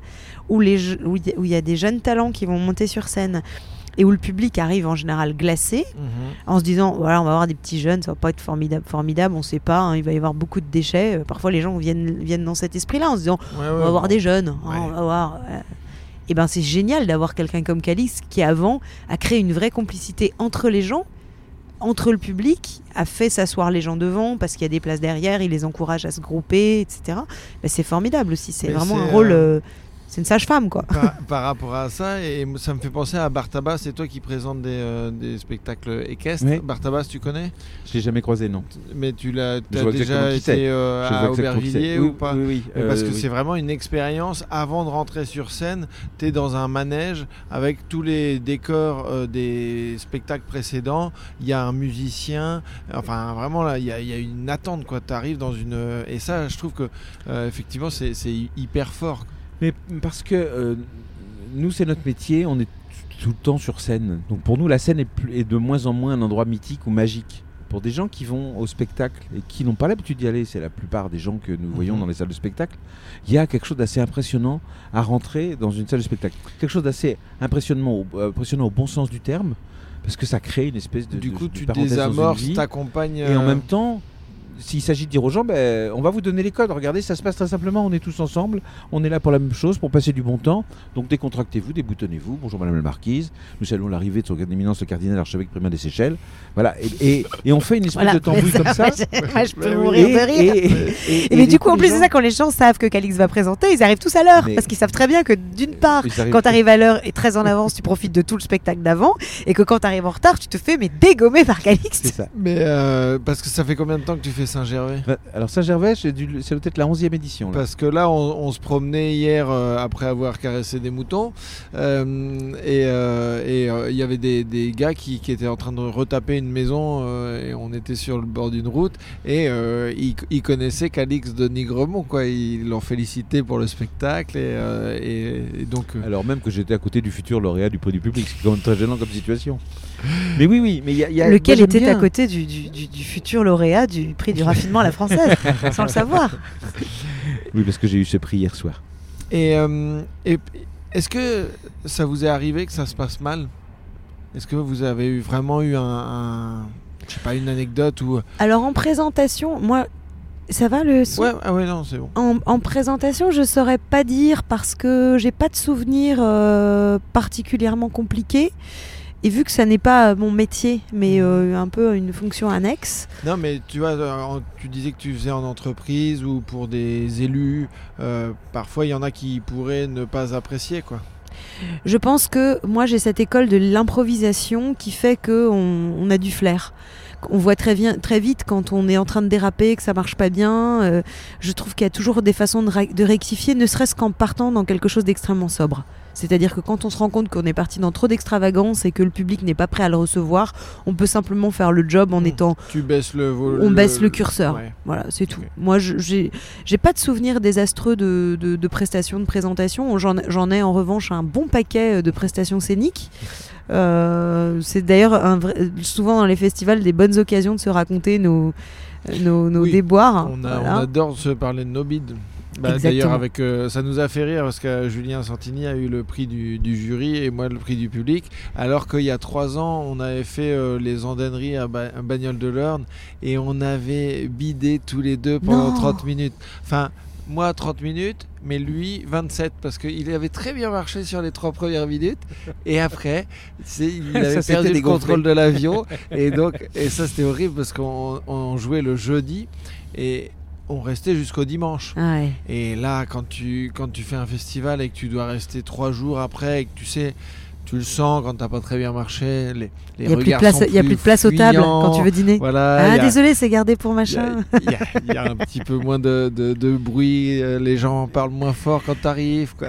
où les où il y a- des jeunes talents qui vont monter sur scène et où le public arrive en général glacé, Mhm. en se disant voilà on va avoir des petits jeunes ça va pas être formidable formidable on sait pas hein, il va y avoir beaucoup de déchets Euh, parfois les gens viennent viennent dans cet esprit là en se disant Ouais, on va avoir bon. des jeunes hein, on va voir et ben c'est génial d'avoir quelqu'un comme Calix qui avant a créé une vraie complicité entre les gens entre le public a fait s'asseoir les gens devant parce qu'il y a des places derrière il les encourage à se grouper etc Ben, c'est formidable aussi. C'est vraiment un rôle euh, euh, c'est une sage-femme quoi par, par rapport à ça, et ça me fait penser à Bartabas, c'est toi qui présente des, euh, des spectacles équestres. Oui. Bartabas, tu connais? Je l'ai jamais croisé non. Mais tu l'as déjà été euh, à. Aubervilliers ou pas? Oui oui. Parce euh, que oui. c'est vraiment une expérience. Avant de rentrer sur scène, tu es dans un manège avec tous les décors euh, des spectacles précédents. Il y a un musicien. Enfin, vraiment, là, il y, a- il y a une attente. Tu arrives dans une. Et ça, je trouve que, euh, effectivement, c'est c'est hyper fort. Mais parce que euh, nous, c'est notre métier, on est tout le temps sur scène. Donc pour nous, la scène est, plus- est de moins en moins un endroit mythique ou magique. Pour des gens qui vont au spectacle et qui n'ont pas l'habitude d'y aller, c'est la plupart des gens que nous voyons Mhm. dans les salles de spectacle, il y a quelque chose d'assez impressionnant à rentrer dans une salle de spectacle. Quelque chose d'assez impressionnant, au- euh, impressionnant au bon sens du terme, parce que ça crée une espèce de... du coup, de tu désamorces, t'accompagnes. Et en euh, même temps, s'il s'agit de dire aux gens, ben, on va vous donner les codes. Regardez, ça se passe très simplement. On est tous ensemble. On est là pour la même chose, pour passer du bon temps. Donc décontractez-vous, déboutonnez-vous. Bonjour Madame la Marquise. Nous saluons l'arrivée de son éminence le cardinal archevêque primaire des Seychelles. Voilà. Et, et- et on fait une espèce Voilà. de tambouille comme ça. moi je peux mourir de rire et- et- Et et mais du coup, en plus, c'est ça, quand les gens savent que Calix va présenter, ils arrivent tous à l'heure. Parce qu'ils savent très bien que d'une part, quand tu arrives à l'heure et très en avance, tu profites de tout le spectacle d'avant. Et que quand tu arrives en retard, tu te fais mais dégommer par C'est Calix. ça. Mais euh, parce que ça fait combien de temps que tu fais Saint-Gervais Alors Saint-Gervais, c'est peut-être la 11e édition. là. Parce que là, on, on se promenait hier euh, après avoir caressé des moutons. euh, et euh, il y avait des, des gars qui, qui étaient en train de retaper une maison. et on était sur le bord d'une route. Et ils, ils connaissaient Calix de Nigremont. Quoi. Ils l'ont félicité pour le spectacle. Et, et- et donc. Alors même que j'étais à côté du futur lauréat du prix du public, c'est quand même très gênant comme situation. Mais oui, oui, mais il y a, il y a- Lequel moi, était à côté du, du- du- du futur lauréat du prix du raffinement à la française, sans le savoir. Oui, parce que j'ai eu ce prix hier soir. Et, euh, et est-ce que ça vous est arrivé que ça se passe mal? Est-ce que vous avez eu, vraiment eu un, un- je sais pas, une anecdote ou Alors en présentation, moi, ça va le son? Ouais, ah ouais non c'est bon. En, en présentation, je saurais pas dire parce que j'ai pas de souvenir euh, particulièrement compliqué. Et vu que ça n'est pas mon métier, mais Mhm. euh, un peu une fonction annexe, Non mais tu vois, euh, tu disais que tu faisais en entreprise ou pour des élus. euh, parfois il y en a qui pourraient ne pas apprécier quoi. je pense que moi j'ai cette école de l'improvisation qui fait que on, a du flair. on voit très, vite quand on est en train de déraper, que ça marche pas bien. Euh, je trouve qu'il y a toujours des façons de rectifier, ne serait-ce qu'en partant dans quelque chose d'extrêmement sobre. C'est-à-dire que quand on se rend compte qu'on est parti dans trop d'extravagance et que le public n'est pas prêt à le recevoir, on peut simplement faire le job en Mm. étant Tu baisses le vol- on baisse le curseur. ouais. Voilà, c'est tout. Ok. Moi, je- j'ai pas de souvenir désastreux de, de, de prestations, de présentations. J'en ai en revanche un bon paquet de prestations scéniques. Euh, c'est d'ailleurs souvent dans les festivals des bonnes occasions de se raconter nos, nos, nos Oui, déboires. On, a- Voilà. on adore se parler de nos bides. Bah. D'ailleurs, avec euh, ça nous a fait rire parce que Julien Santini a eu le prix du, du jury et moi le prix du public. Alors qu'il y a trois ans, on avait fait euh, les andonneries à, Ba- Bagnole de l'Orne et on avait bidé tous les deux pendant Non. 30 minutes. Enfin, moi 30 minutes, mais lui 27 parce qu'il avait très bien marché sur les trois premières minutes et après, il avait perdu le contrôle de l'avion et donc et ça c'était horrible parce qu'on on jouait le jeudi et on restait jusqu'au dimanche. Ah ouais. Et là, quand tu, quand tu fais un festival et que tu dois rester trois jours après et que tu sais, tu le sens quand t'as pas très bien marché, les, les Il n'y a, plus de regards place, sont il y a plus de place aux tables fuyants. quand tu veux dîner. Voilà. ah, a- désolé, c'est gardé pour machin. il y a- il y a un petit peu moins de, de- de bruit, euh, les gens parlent moins fort quand t'arrives.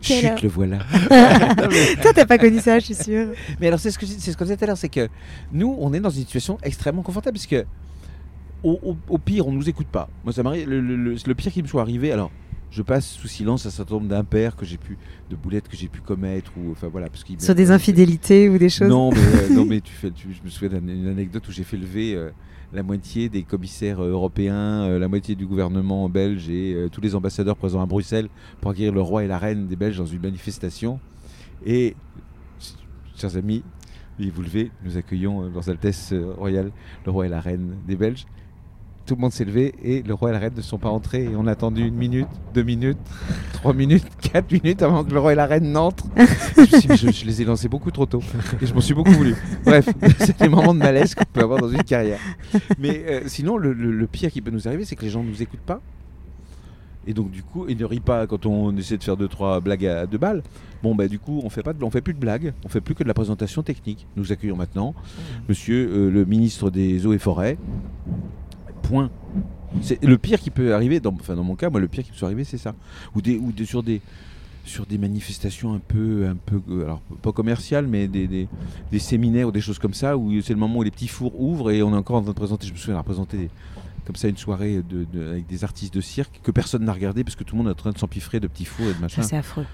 Chut, le voilà. Toi, t'as pas connu ça, je suis sûre. Mais alors, c'est ce que je- c'est ce qu'on disait tout à l'heure, c'est que nous, on est dans une situation extrêmement confortable, parce que au, au- au pire, on nous écoute pas. Moi, ça m'arrive. Le, le- le- le pire qui me soit arrivé, alors. Je passe sous silence un certain nombre d'impairs que j'ai pu, de boulettes que j'ai pu commettre ou enfin voilà parce qu'il Sur des infidélités ou des choses. Non, mais, euh, non, mais tu fais, tu- je me souviens d'une anecdote où j'ai fait lever euh, la moitié des commissaires euh, européens, euh, la moitié du gouvernement belge et euh, tous les ambassadeurs présents à Bruxelles pour accueillir le roi et la reine des Belges dans une manifestation. Et, chers amis, veuillez vous lever, nous accueillons euh, Leurs Altesses royales, le roi et la reine des Belges. Tout le monde s'est levé et le roi et la reine ne sont pas entrés. Et on a attendu une minute, deux minutes, trois minutes, quatre minutes avant que le roi et la reine n'entrent. je, les ai lancés beaucoup trop tôt et je m'en suis beaucoup voulu. Bref, c'est des moments de malaise qu'on peut avoir dans une carrière. Mais euh, sinon, le, le- le pire qui peut nous arriver, c'est que les gens ne nous écoutent pas. Et donc, du coup, ils ne rient pas quand on essaie de faire deux, trois blagues à deux balles. Bon, bah, du coup, on fait pas de, on fait plus de blagues, on fait plus que de la présentation technique. Nous accueillons maintenant monsieur euh, le ministre des Eaux et Forêts. Point. C'est le pire qui peut arriver, dans, enfin dans mon cas, moi le pire qui peut soit arrivé, c'est ça. Ou, des, ou des- sur des sur des manifestations un peu, un peu, euh, alors pas commerciales, mais des, des, des séminaires ou des choses comme ça, où c'est le moment où les petits fours ouvrent et on est encore en train de présenter, je me souviens, on a présenté comme ça une soirée de, de- avec des artistes de cirque que personne n'a regardé parce que tout le monde est en train de s'empiffrer de petits fours et de machin. C'est affreux.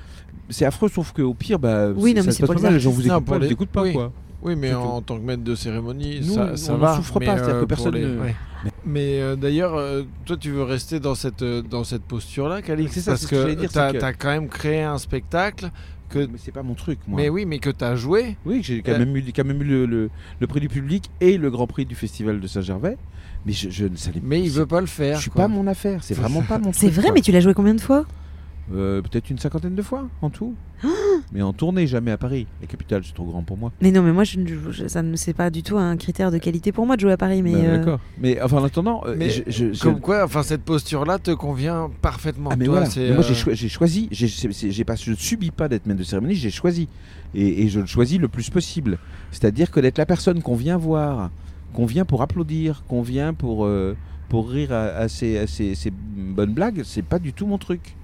C'est affreux, sauf qu'au pire, bah, Oui, non, ça mais se c'est passe pour pas les mal, les gens vous écoutent pas, les- vous écoutent pas oui. quoi. Oui, mais en tant que maître de cérémonie, Nous, ça, on ça n'en va. souffre mais, pas, c'est-à-dire que personne les- ne- ouais. Mais euh, d'ailleurs, euh, toi, tu veux rester dans cette, euh, dans cette posture-là, Calix? C'est ça, Parce c'est ce que que dire, tu as, c'est que- quand même créé un spectacle que. Mais c'est pas mon truc, moi. Mais oui, mais que tu as joué. Oui, j'ai quand Euh, même eu, quand même eu le, le- le prix du public et le grand prix du festival de Saint-Gervais. Mais je, je ne savais Mais il veut pas le faire. Je suis quoi. pas mon affaire, c'est vraiment pas mon C'est truc, vrai, quoi. mais tu l'as joué combien de fois? Euh, Peut-être une cinquantaine de fois en tout. mais en tournée, jamais à Paris. La capitale, c'est trop grand pour moi. Mais non, mais moi, je, je- ça ne c'est pas du tout un critère de qualité pour moi de jouer à Paris. Mais Bah, euh, D'accord. Mais enfin, en attendant, euh, Mais je- je- je- Comme quoi, enfin, cette posture-là te convient parfaitement. Ah mais Toi, voilà, Mais moi j'ai euh, choi- j'ai choisi, j'ai pas, je ne subis pas d'être maître de cérémonie, j'ai choisi. Et, et je le choisis le plus possible. C'est-à-dire que d'être la personne qu'on vient voir, qu'on vient pour applaudir, qu'on vient pour, euh, pour rire à, à ces, à ces- ces bonnes blagues, c'est pas du tout mon truc.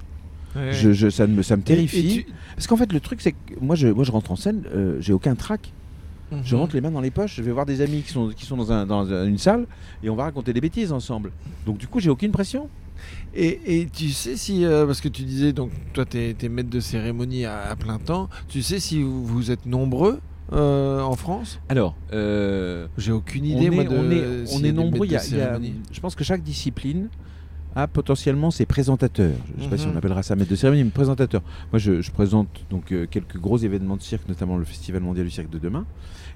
Ouais. Je, je- ça, me, ça me Et- et terrifie. tu- Parce qu'en fait le truc c'est que moi je, moi je rentre en scène, euh, j'ai aucun trac. Je Mhm. rentre les mains dans les poches, je vais voir des amis qui sont, qui sont dans, un- dans un- une salle et on va raconter des bêtises ensemble. Donc du coup j'ai aucune pression. Et, et tu sais si, euh, parce que tu disais, donc toi tu es, maître de cérémonie à, à plein temps, tu sais si vous, vous êtes nombreux euh, en France? Alors, euh, J'ai aucune on idée, est, moi, de on est, on est nombreux. y a- y a- je pense que chaque discipline a potentiellement ses présentateurs. Je ne sais pas si Mhm. on appellera ça maître de cérémonie, mais présentateurs. Moi, je, je présente donc euh, quelques gros événements de cirque, notamment le Festival mondial du cirque de demain.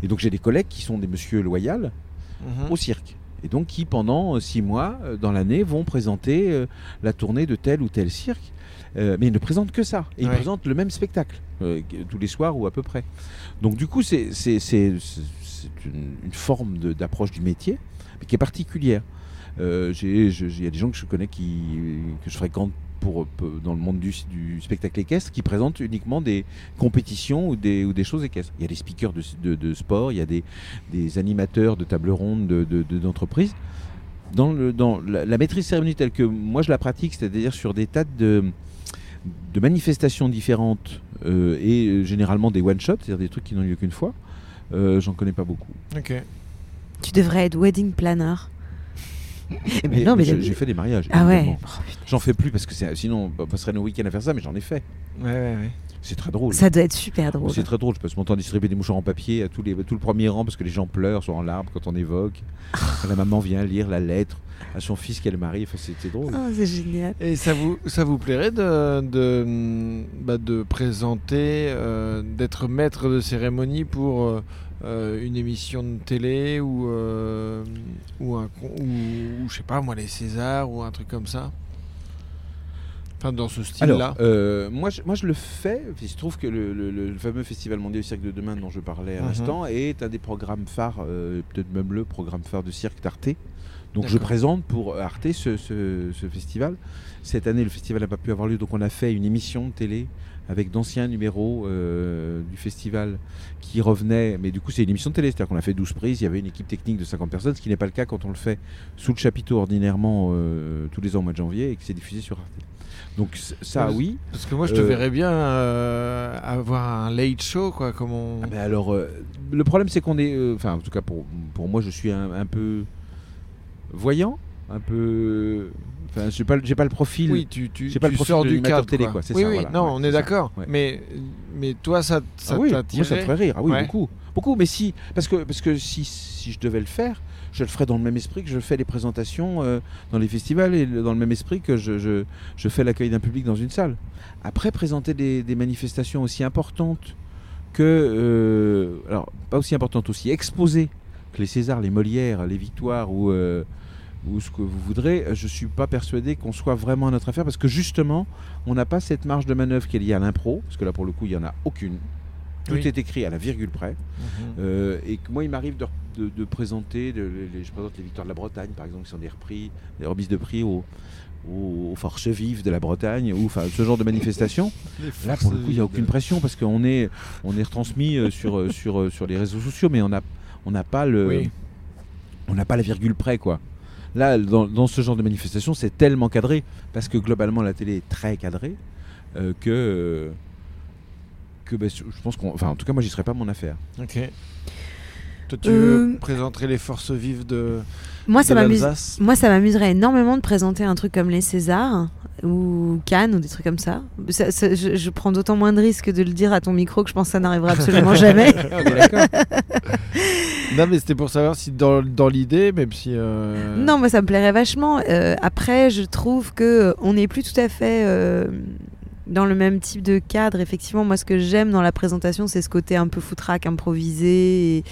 Et donc j'ai des collègues qui sont des monsieur loyal Mhm. au cirque. Et donc qui, pendant euh, six mois euh, dans l'année, vont présenter la tournée de tel ou tel cirque. Mais ils ne présentent que ça. Et ils présentent le même spectacle, tous les soirs ou à peu près. Donc du coup, c'est une, une forme d'approche du métier, mais qui est particulière. Euh, Il y a des gens que je connais qui, que je fréquente pour, dans le monde du, du spectacle équestre qui présentent uniquement des compétitions ou des, ou des choses équestres. Il y a des speakers de, de- de sport, il y a des, des animateurs de table ronde de- de- de- d'entreprises. dans le, dans la, la maîtrise cérémonie telle que moi je la pratique, c'est-à-dire sur des tas de, de manifestations différentes euh, et euh, généralement des one-shots, c'est-à-dire des trucs qui n'ont lieu qu'une fois, euh, j'en connais pas beaucoup. Ok. Tu devrais être wedding planner. Mais- non, mais mais j'ai fait des mariages. Ah ouais. Oh. J'en fais plus parce que sinon on passerait nos week-ends à faire ça, mais j'en ai fait. Ouais, ouais, ouais. C'est très drôle. Ça doit être super drôle. C'est très drôle, je passe mon temps à distribuer des mouchoirs en papier à tous les, tout le premier rang parce que les gens pleurent, sont en larmes quand on évoque. Quand la maman vient lire la lettre à son fils qu'elle marie, enfin, c'est c'est drôle. Oh, c'est génial. Et ça vous, ça vous plairait de, de, bah, de présenter, euh, d'être maître de cérémonie pour euh, euh, une émission de télé ou, euh, ou, un, ou, ou je sais pas moi, les Césars ou un truc comme ça Enfin, dans ce style-là. Euh, moi, je, moi je le fais. Il se trouve que le, le- le fameux Festival mondial du cirque de demain dont je parlais à Mhm. l'instant est un des programmes phares, euh, peut-être même le programme phare de cirque d'Arte. Donc je présente pour Arte ce, ce- ce festival. Cette année, le festival n'a pas pu avoir lieu, donc on a fait une émission de télé avec d'anciens numéros euh, du festival qui revenaient. Mais du coup, c'est une émission de télé, c'est-à-dire qu'on a fait 12 prises, il y avait une équipe technique de 50 personnes, ce qui n'est pas le cas quand on le fait sous le chapiteau ordinairement euh, tous les ans au mois de janvier et que c'est diffusé sur Arte. Donc ça, oui. Parce que moi, je te Euh, verrais bien avoir un late show, quoi, comme on... Ah ben alors, le problème c'est qu'on est, enfin en tout cas pour, pour moi je suis un, un peu voyant, un peu, enfin j'ai pas, le- j'ai pas le profil. Oui, tu, tu, pas tu le profil sors du cadre, télé, quoi. quoi, c'est oui, ça, oui, voilà, non, ouais, on est d'accord. ouais. Mais, mais toi, ça, ça Ah oui, moi, t'attirait ça me ferait rire, ah oui Ouais. beaucoup, beaucoup. Mais si, parce que parce que si, si je devais le faire, je le ferais dans le même esprit que je fais les présentations euh, dans les festivals et dans le même esprit que je, je, je fais l'accueil d'un public dans une salle. Après, présenter des, des manifestations aussi importantes que, euh, alors pas aussi importantes, aussi exposées que les Césars, les Molières, les Victoires ou euh, ou ce que vous voudrez, je suis pas persuadé qu'on soit vraiment à notre affaire parce que justement, on n'a pas cette marge de manœuvre qui est liée à l'impro, parce que là pour le coup, il y en a aucune. Tout Oui. est écrit à la virgule près. Mhm. Euh, et que moi, il m'arrive de, de- de présenter, de- les- je présente les victoires de la Bretagne, par exemple, qui sont des, repris, des remises de prix aux, aux, aux forces vives de la Bretagne, ou enfin ce genre de manifestation. Là, pour le coup, il n'y a aucune pression parce qu'on est, on est retransmis euh, sur, euh, sur, euh, sur les réseaux sociaux, mais on n'a on pas le, Oui. on n'a pas la virgule près, quoi. Là, dans, ce genre de manifestation, c'est tellement cadré parce que globalement, la télé est très cadrée euh, que. euh, que ben, je pense qu'on. Enfin, en tout cas, moi, j'y serais pas mon affaire. Ok. Toi, tu Euh, présenterais les forces vives de, Moi, de ça m'amuse. Moi, ça m'amuserait énormément de présenter un truc comme les Césars ou Cannes ou des trucs comme ça. Ça- ça- je, je prends d'autant moins de risques de le dire à ton micro que je pense que ça n'arrivera absolument jamais. Non, mais c'était pour savoir si dans, dans l'idée, même si. euh, Non, moi ça me plairait vachement. Euh, après, je trouve que euh, on n'est plus tout à fait dans le même type de cadre. Effectivement, moi, ce que j'aime dans la présentation, c'est ce côté un peu foutraque, improvisé et,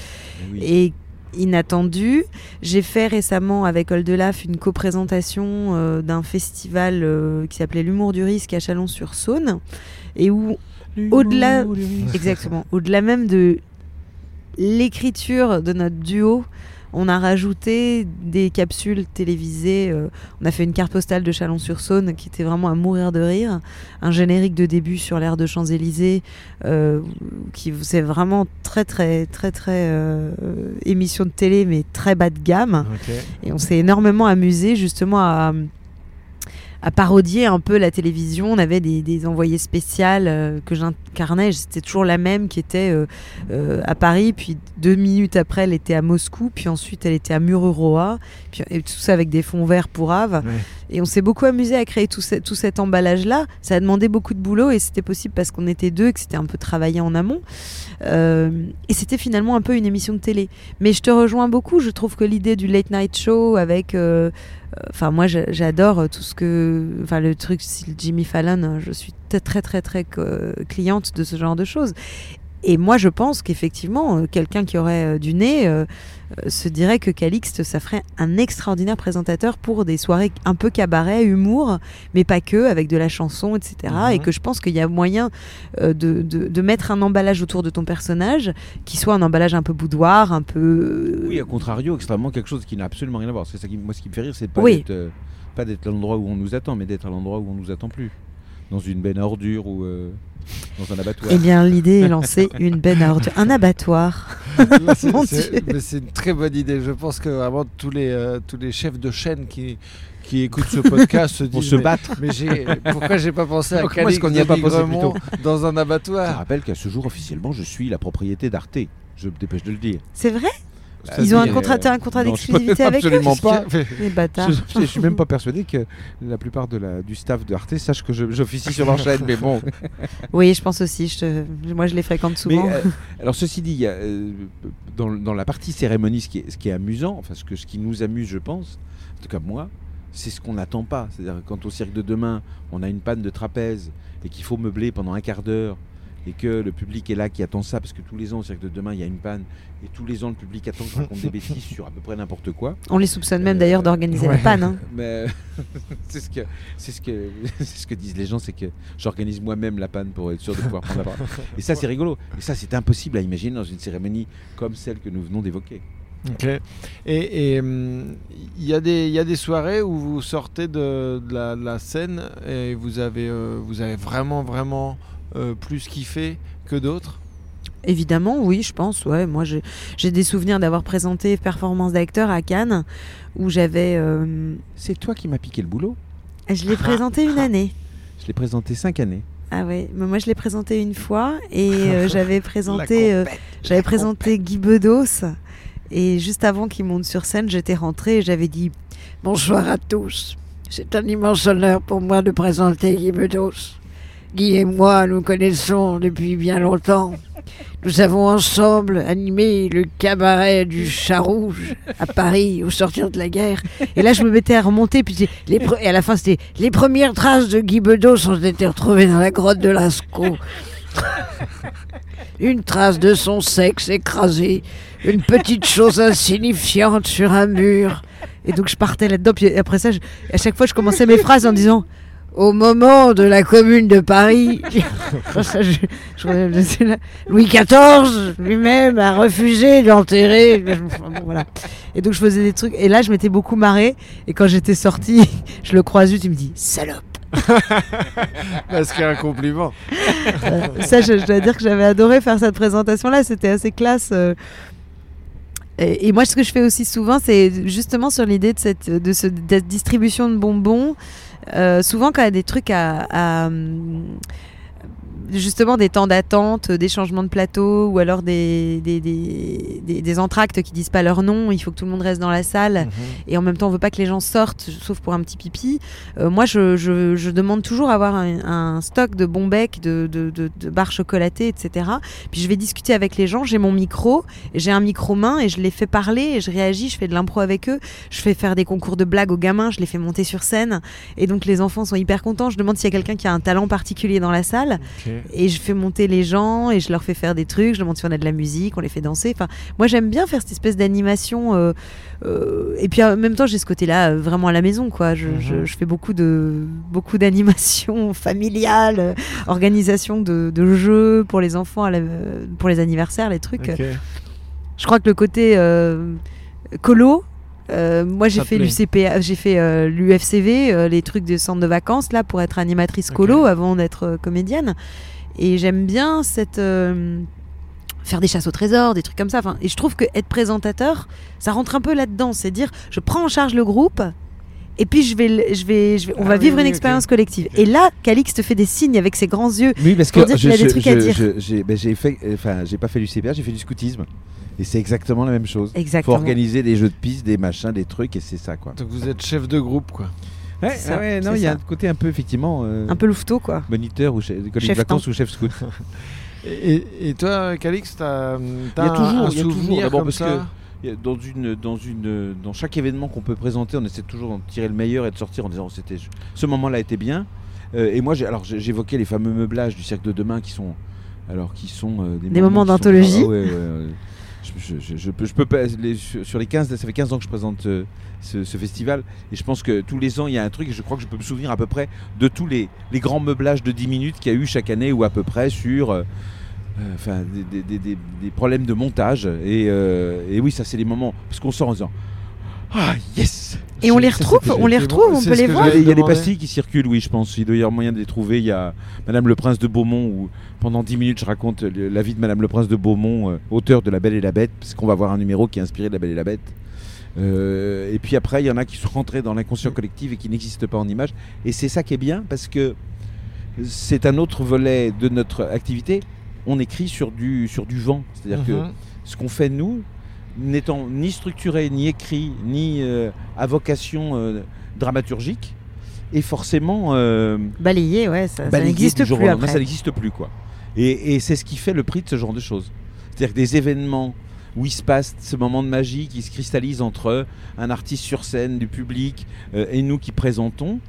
Oui. et inattendu. J'ai fait récemment avec Oldelaf une co-présentation euh, d'un festival euh, qui s'appelait L'humour du risque à Chalon-sur-Saône et où au-delà- Exactement. Au-delà même de l'écriture de notre duo, on a rajouté des capsules télévisées. euh, on a fait une carte postale de Chalon-sur-Saône qui était vraiment à mourir de rire. Un générique de début sur l'air de Champs-Élysées euh, qui c'est vraiment très très très très euh, émission de télé mais très bas de gamme. Et on s'est énormément amusé justement à, à parodier un peu la télévision. On avait des, des envoyés spéciales euh, que j'incarnais. C'était toujours la même qui était euh, euh, à Paris. Puis deux minutes après, elle était à Moscou. Puis ensuite, elle était à Mururoa. Puis, et tout ça avec des fonds verts pour Ave. Ouais. Et on s'est beaucoup amusé à créer tout, ce- tout cet emballage-là. Ça a demandé beaucoup de boulot et c'était possible parce qu'on était deux, que c'était un peu travaillé en amont. Et c'était finalement un peu une émission de télé. Mais je te rejoins beaucoup. Je trouve que l'idée du late night show avec. Euh, Enfin, moi, j'a- j'adore tout ce que. Enfin, le truc Jimmy Fallon, je suis très, très, très, très euh, cliente de ce genre de choses. Et moi, je pense qu'effectivement, euh, quelqu'un qui aurait euh, du nez euh, se dirait que Calixte, ça ferait un extraordinaire présentateur pour des soirées un peu cabaret, humour, mais pas que, avec de la chanson, etc. Mhm. Et que je pense qu'il y a moyen de, de- de mettre un emballage autour de ton personnage qui soit un emballage un peu boudoir, un peu. Oui, à contrario, extrêmement quelque chose qui n'a absolument rien à voir. C'est ça qui, moi, ce qui me fait rire, c'est pas Oui. d'être, pas d'être à l'endroit où on nous attend, mais d'être à l'endroit où on nous attend plus. Dans une benne à ordures ou dans un abattoir. Eh bien, l'idée est lancée, une benne à ordures, un abattoir. Là, c'est- une très bonne idée. Je pense que vraiment tous les euh, tous les chefs de chaîne qui qui écoutent ce podcast se Pour disent se battre. mais j'ai pourquoi j'ai pas pensé à qu'on n'y a pas pensé dans un Je abattoir rappelle qu'à ce jour, officiellement, je suis la propriété d'Arte. Je me dépêche de le dire. C'est vrai? Ils ont un contrat, euh, un contrat d'exclusivité avec eux absolument pas. Les bâtards. Je, je suis même pas persuadé que la plupart de la, du staff de Arte sache que j'officie sur leur chaîne, mais bon. Oui, je pense aussi. Je te- Moi, je les fréquente Mais, souvent. euh, alors ceci dit, il y a, euh, dans, dans la partie cérémonie, ce qui est, ce qui est amusant, enfin ce, que, ce qui nous amuse, je pense, en tout cas moi, c'est ce qu'on n'attend pas. C'est-à-dire quand au cirque de demain, on a une panne de trapèze et qu'il faut meubler pendant un quart d'heure et que le public est là qui attend ça parce que tous les ans au cirque de demain il y a une panne et tous les ans le public attend que je raconte des bêtises sur à peu près n'importe quoi. On les soupçonne même euh, d'ailleurs d'organiser la panne. hein. Mais c'est ce que c'est ce que c'est ce que disent les gens, c'est que j'organise moi-même la panne pour être sûr de pouvoir prendre la parole. Et ça c'est rigolo. Et ça c'est impossible à imaginer dans une cérémonie comme celle que nous venons d'évoquer. Ok. Et et, hum, il y, a des- il y a des soirées où vous sortez de, de la, de la scène et vous avez, euh, vous avez vraiment, vraiment euh, plus kiffé que d'autres Évidemment, oui, je pense. Ouais, moi, j'ai des souvenirs d'avoir présenté performance d'acteur à Cannes, où j'avais. euh, C'est toi qui m'as piqué le boulot. je l'ai présenté une année. Je l'ai présenté cinq années. Ah ouais, mais moi je l'ai présenté une fois et euh, j'avais présenté, euh, j'avais présenté Guy Bedos et juste avant qu'il monte sur scène, j'étais rentrée et j'avais dit Bonsoir à tous. C'est un immense honneur pour moi de présenter Guy Bedos. Guy et moi nous connaissons depuis bien longtemps. Nous avons ensemble animé le cabaret du Chat Rouge à Paris au sortir de la guerre. et là je me mettais à remonter puis et à la fin, c'était les premières traces de Guy Bedos ont été retrouvées dans la grotte de Lascaux. Une trace de son sexe écrasé, une petite chose insignifiante sur un mur. et donc je partais là-dedans puis après ça à chaque fois je commençais mes phrases en disant Au moment de la commune de Paris, je- je-. Louis XIV lui-même a refusé d'enterrer. Voilà. Et donc je faisais des trucs. Et là, je m'étais beaucoup marré. Et quand j'étais sortie, je le croise juste, il me dit salope. Parce qu'il y a un compliment. Euh, ça, je, je dois dire que j'avais adoré faire cette présentation-là. C'était assez classe. euh. Et, et moi, ce que je fais aussi souvent, c'est justement sur l'idée de cette, de ce- de cette distribution de bonbons. Euh, souvent, quand il y a des trucs à. à, hum, justement des temps d'attente, des changements de plateau ou alors des, des, des, des- des entractes qui disent pas leur nom, il faut que tout le monde reste dans la salle Mhm. et en même temps on veut pas que les gens sortent sauf pour un petit pipi. Euh, moi je, je, je demande toujours à avoir un, un stock de bons becs de, de, de, de barres chocolatées etc puis je vais discuter avec les gens j'ai mon micro j'ai un micro main et je les fais parler et je réagis je fais de l'impro avec eux je fais faire des concours de blagues aux gamins je les fais monter sur scène. Et donc les enfants sont hyper contents. Je demande s'il y a quelqu'un qui a un talent particulier dans la salle. Et je fais monter les gens et je leur fais faire des trucs, je demande si on a de la musique, on les fait danser. Enfin, moi j'aime bien faire cette espèce d'animation. euh, euh, et puis en même temps, j'ai ce côté-là euh, vraiment à la maison, quoi. Je, Mhm. je- je fais beaucoup de beaucoup d'animation familiale, euh, organisation de, de jeux pour les enfants, à la- pour les anniversaires, les trucs. Je crois que le côté colo. Euh, moi j'ai fait l'UCPA, j'ai fait euh, l'UFCV, euh, les trucs de centre de vacances là pour être animatrice colo avant d'être comédienne. Et j'aime bien cette faire des chasses au trésor, des trucs comme ça. Enfin, et je trouve que être présentateur, ça rentre un peu là-dedans, c'est dire je prends en charge le groupe. Et puis je vais, je vais, je vais, on Ah va oui, vivre oui, une expérience collective. Et là, Calixte fait des signes avec ses grands yeux. Oui, parce Pour que dire qu'il je- a des je- trucs à je- dire. je- j'ai ben, j'ai fait, enfin, j'ai pas fait du CPA, j'ai fait du scoutisme. Et c'est exactement la même chose. Faut Exactement. organiser des jeux de piste, des machins, des trucs, et c'est ça, quoi. Donc vous êtes chef de groupe, quoi. Ouais, ça, ouais, non, il y a un côté un peu, effectivement, euh, Un peu louveteau, quoi. moniteur ou chef, de vacances ou chef scout. Et, toi, Calix, t'as as a toujours- un, un il y a toujours, souvenir comme ça? Dans, une, dans, une, dans chaque événement qu'on peut présenter, on essaie toujours d'en tirer le meilleur et de sortir en disant c'était ce moment-là était bien. Euh, et moi, alors j'évoquais les fameux meublages du cercle de demain qui sont alors qui sont euh, des, Des moments sont- d'anthologie. Ah ouais, ouais, ouais. Je, je- peux, je peux pas. les- sur sur les 15, ça fait 15 ans que je présente euh, ce, ce festival et je pense que tous les ans il y a un truc et je crois que je peux me souvenir à peu près de tous les, les grands meublages de 10 minutes qu'il y a eu chaque année ou à peu près sur. Euh, euh, Enfin, des, des- des- des- problèmes de montage et, euh, et oui ça c'est les moments parce qu'on sort en disant ah yes Et on les retrouve, on les retrouve, on peut les voir. il y a, des pastilles qui circulent, oui, je pense. Il doit y avoir moyen de les trouver. Il y a Madame le Prince de Beaumont, où pendant 10 minutes, je raconte la vie de Madame le Prince de Beaumont, euh, auteur de La Belle et la Bête, parce qu'on va voir un numéro qui est inspiré de La Belle et la Bête. Euh, et puis après, il y en a qui sont rentrés dans l'inconscient collectif et qui n'existent pas en images. Et c'est ça qui est bien, parce que c'est un autre volet de notre activité. On écrit sur du, sur du vent. C'est-à-dire que Mhm. ce qu'on fait nous, n'étant ni structuré, ni écrit, ni euh, à vocation euh, dramaturgique, est forcément euh, Balayé, ouais, ça, n'existe plus lendemain. Ça n'existe plus, quoi. Et, et c'est ce qui fait le prix de ce genre de choses. C'est-à-dire que des événements où il se passe ce moment de magie qui se cristallise entre un artiste sur scène, du public euh, et nous qui présentons,